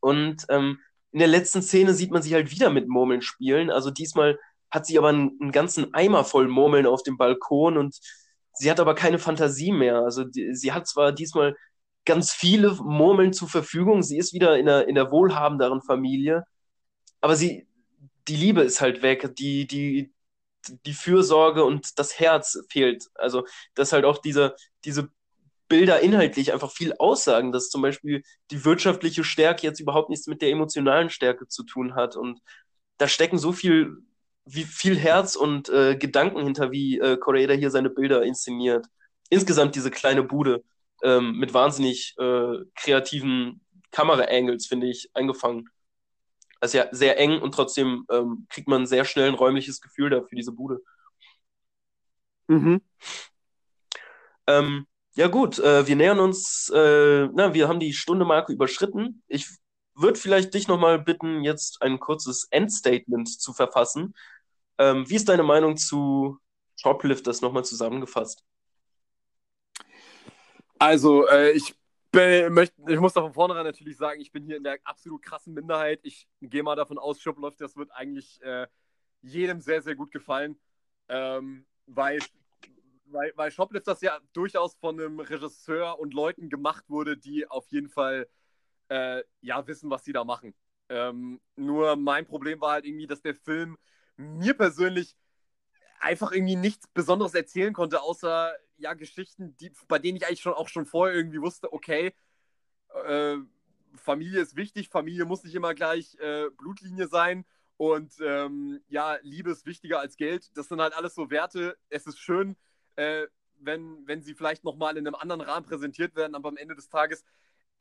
Und ähm, in der letzten Szene sieht man sie halt wieder mit Murmeln spielen. Also diesmal hat sie aber einen, einen ganzen Eimer voll Murmeln auf dem Balkon und sie hat aber keine Fantasie mehr. Also die, sie hat zwar diesmal ganz viele Murmeln zur Verfügung. Sie ist wieder in der, in der wohlhabenderen Familie. Aber sie, die Liebe ist halt weg. Die, die, die Fürsorge und das Herz fehlt. Also, dass halt auch diese, diese Bilder inhaltlich einfach viel aussagen, dass zum Beispiel die wirtschaftliche Stärke jetzt überhaupt nichts mit der emotionalen Stärke zu tun hat. Und da stecken so viel, wie viel Herz und äh, Gedanken hinter, wie äh, Koreeda hier seine Bilder inszeniert. Insgesamt diese kleine Bude ähm, mit wahnsinnig äh, kreativen Kamera-Angles, finde ich, eingefangen. Also ja, sehr eng und trotzdem ähm, kriegt man sehr schnell ein räumliches Gefühl dafür, diese Bude. Mhm. Ähm, ja gut, äh, wir nähern uns, äh, na, wir haben die Stunde-Marke überschritten. Ich würde vielleicht dich nochmal bitten, jetzt ein kurzes Endstatement zu verfassen. Ähm, wie ist deine Meinung zu Shoplifters nochmal zusammengefasst? Also, äh, ich, bin, möcht, ich muss da von vornherein natürlich sagen, ich bin hier in der absolut krassen Minderheit. Ich gehe mal davon aus, Shoplift, das wird eigentlich äh, jedem sehr, sehr gut gefallen. Ähm, weil, weil, weil Shoplifters ja durchaus von einem Regisseur und Leuten gemacht wurde, die auf jeden Fall äh, ja wissen, was sie da machen. Ähm, nur mein Problem war halt irgendwie, dass der Film mir persönlich einfach irgendwie nichts Besonderes erzählen konnte, außer ja Geschichten, die, bei denen ich eigentlich schon auch schon vorher irgendwie wusste, okay, äh, Familie ist wichtig, Familie muss nicht immer gleich äh, Blutlinie sein und ähm, ja, Liebe ist wichtiger als Geld. Das sind halt alles so Werte. Es ist schön, äh, wenn, wenn sie vielleicht nochmal in einem anderen Rahmen präsentiert werden, aber am Ende des Tages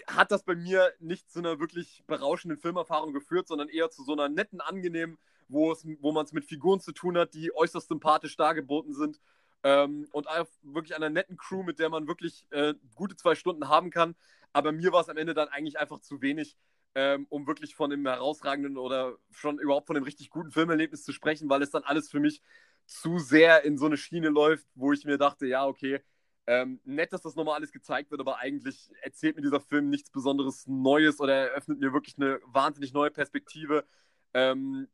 hat das bei mir nicht zu einer wirklich berauschenden Filmerfahrung geführt, sondern eher zu so einer netten, angenehmen wo, wo man es mit Figuren zu tun hat, die äußerst sympathisch dargeboten sind. Ähm, und wirklich einer netten Crew, mit der man wirklich äh, gute zwei Stunden haben kann. Aber mir war es am Ende dann eigentlich einfach zu wenig, ähm, um wirklich von dem herausragenden oder schon überhaupt von dem richtig guten Filmerlebnis zu sprechen, weil es dann alles für mich zu sehr in so eine Schiene läuft, wo ich mir dachte, ja, okay, ähm, nett, dass das nochmal alles gezeigt wird, aber eigentlich erzählt mir dieser Film nichts Besonderes Neues oder eröffnet mir wirklich eine wahnsinnig neue Perspektive. Ähm,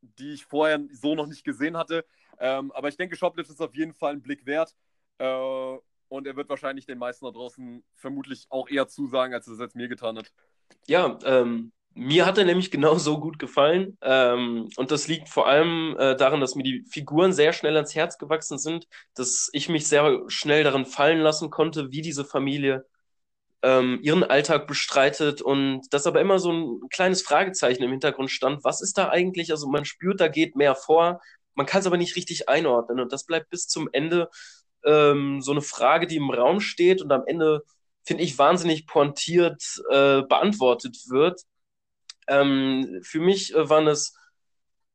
die ich vorher so noch nicht gesehen hatte. Ähm, aber ich denke, Shoplift ist auf jeden Fall ein Blick wert. Äh, und er wird wahrscheinlich den meisten da draußen vermutlich auch eher zusagen, als es jetzt mir getan hat. Ja, ähm, mir hat er nämlich genauso gut gefallen. Ähm, und das liegt vor allem äh, daran, dass mir die Figuren sehr schnell ans Herz gewachsen sind, dass ich mich sehr schnell darin fallen lassen konnte, wie diese Familie ähm, ihren Alltag bestreitet und dass aber immer so ein kleines Fragezeichen im Hintergrund stand. Was ist da eigentlich? Also man spürt, da geht mehr vor, man kann es aber nicht richtig einordnen und das bleibt bis zum Ende ähm, so eine Frage, die im Raum steht und am Ende, finde ich, wahnsinnig pointiert äh, beantwortet wird. Ähm, für mich äh, waren es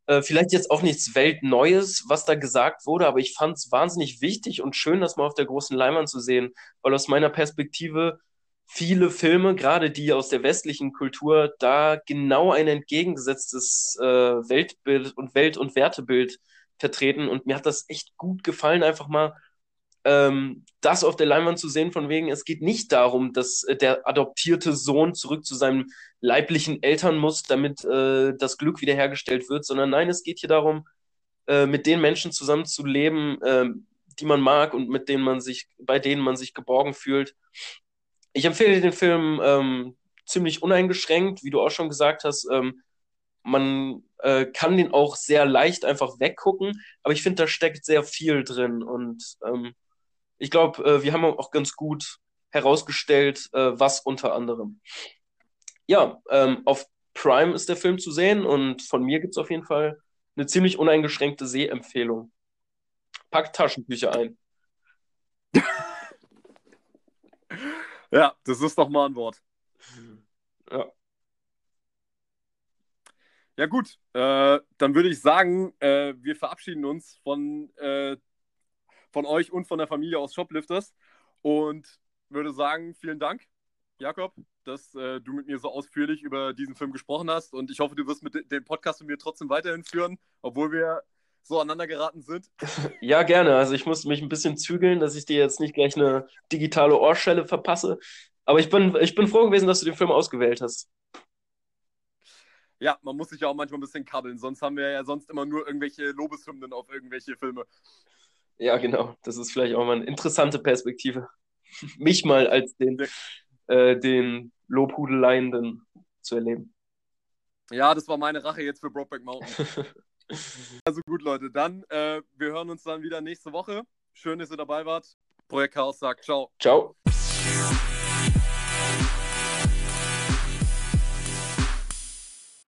äh, vielleicht jetzt auch nichts Weltneues, was da gesagt wurde, aber ich fand es wahnsinnig wichtig und schön, das mal auf der großen Leinwand zu sehen, weil aus meiner Perspektive viele Filme, gerade die aus der westlichen Kultur, da genau ein entgegengesetztes äh, Weltbild und Welt- und Wertebild vertreten. Und mir hat das echt gut gefallen, einfach mal ähm, das auf der Leinwand zu sehen, von wegen, es geht nicht darum, dass äh, der adoptierte Sohn zurück zu seinen leiblichen Eltern muss, damit äh, das Glück wiederhergestellt wird, sondern nein, es geht hier darum, äh, mit den Menschen zusammen zu leben, ähm, die man mag und mit denen man sich, bei denen man sich geborgen fühlt ich empfehle den Film ähm, ziemlich uneingeschränkt, wie du auch schon gesagt hast. Ähm, man äh, kann den auch sehr leicht einfach weggucken, aber ich finde, da steckt sehr viel drin und ähm, ich glaube, äh, wir haben auch ganz gut herausgestellt, äh, was unter anderem. ja, ähm, auf Prime ist der Film zu sehen und von mir gibt es auf jeden Fall eine ziemlich uneingeschränkte Sehempfehlung. Packt Taschentücher ein. ja, das ist doch mal ein Wort. Ja. Ja, gut. Äh, dann würde ich sagen, äh, wir verabschieden uns von, äh, von euch und von der Familie aus Shoplifters und würde sagen, vielen Dank, Jakob, dass äh, du mit mir so ausführlich über diesen Film gesprochen hast. Und ich hoffe, du wirst mit dem Podcast mit mir trotzdem weiterhin führen, obwohl wir so aneinander geraten sind. Ja, gerne. Also ich muss mich ein bisschen zügeln, dass ich dir jetzt nicht gleich eine digitale Ohrschelle verpasse. Aber ich bin, ich bin froh gewesen, dass du den Film ausgewählt hast. Ja, man muss sich ja auch manchmal ein bisschen kabbeln, sonst haben wir ja sonst immer nur irgendwelche Lobeshymnen auf irgendwelche Filme. Ja, genau. Das ist vielleicht auch mal eine interessante Perspektive. Mich mal als den, äh, den Lobhudeleien zu erleben. Ja, das war meine Rache jetzt für Brokeback Mountain. Also gut, Leute, dann äh, wir hören uns dann wieder nächste Woche. Schön, dass ihr dabei wart. Projekt Chaos sagt ciao. Ciao.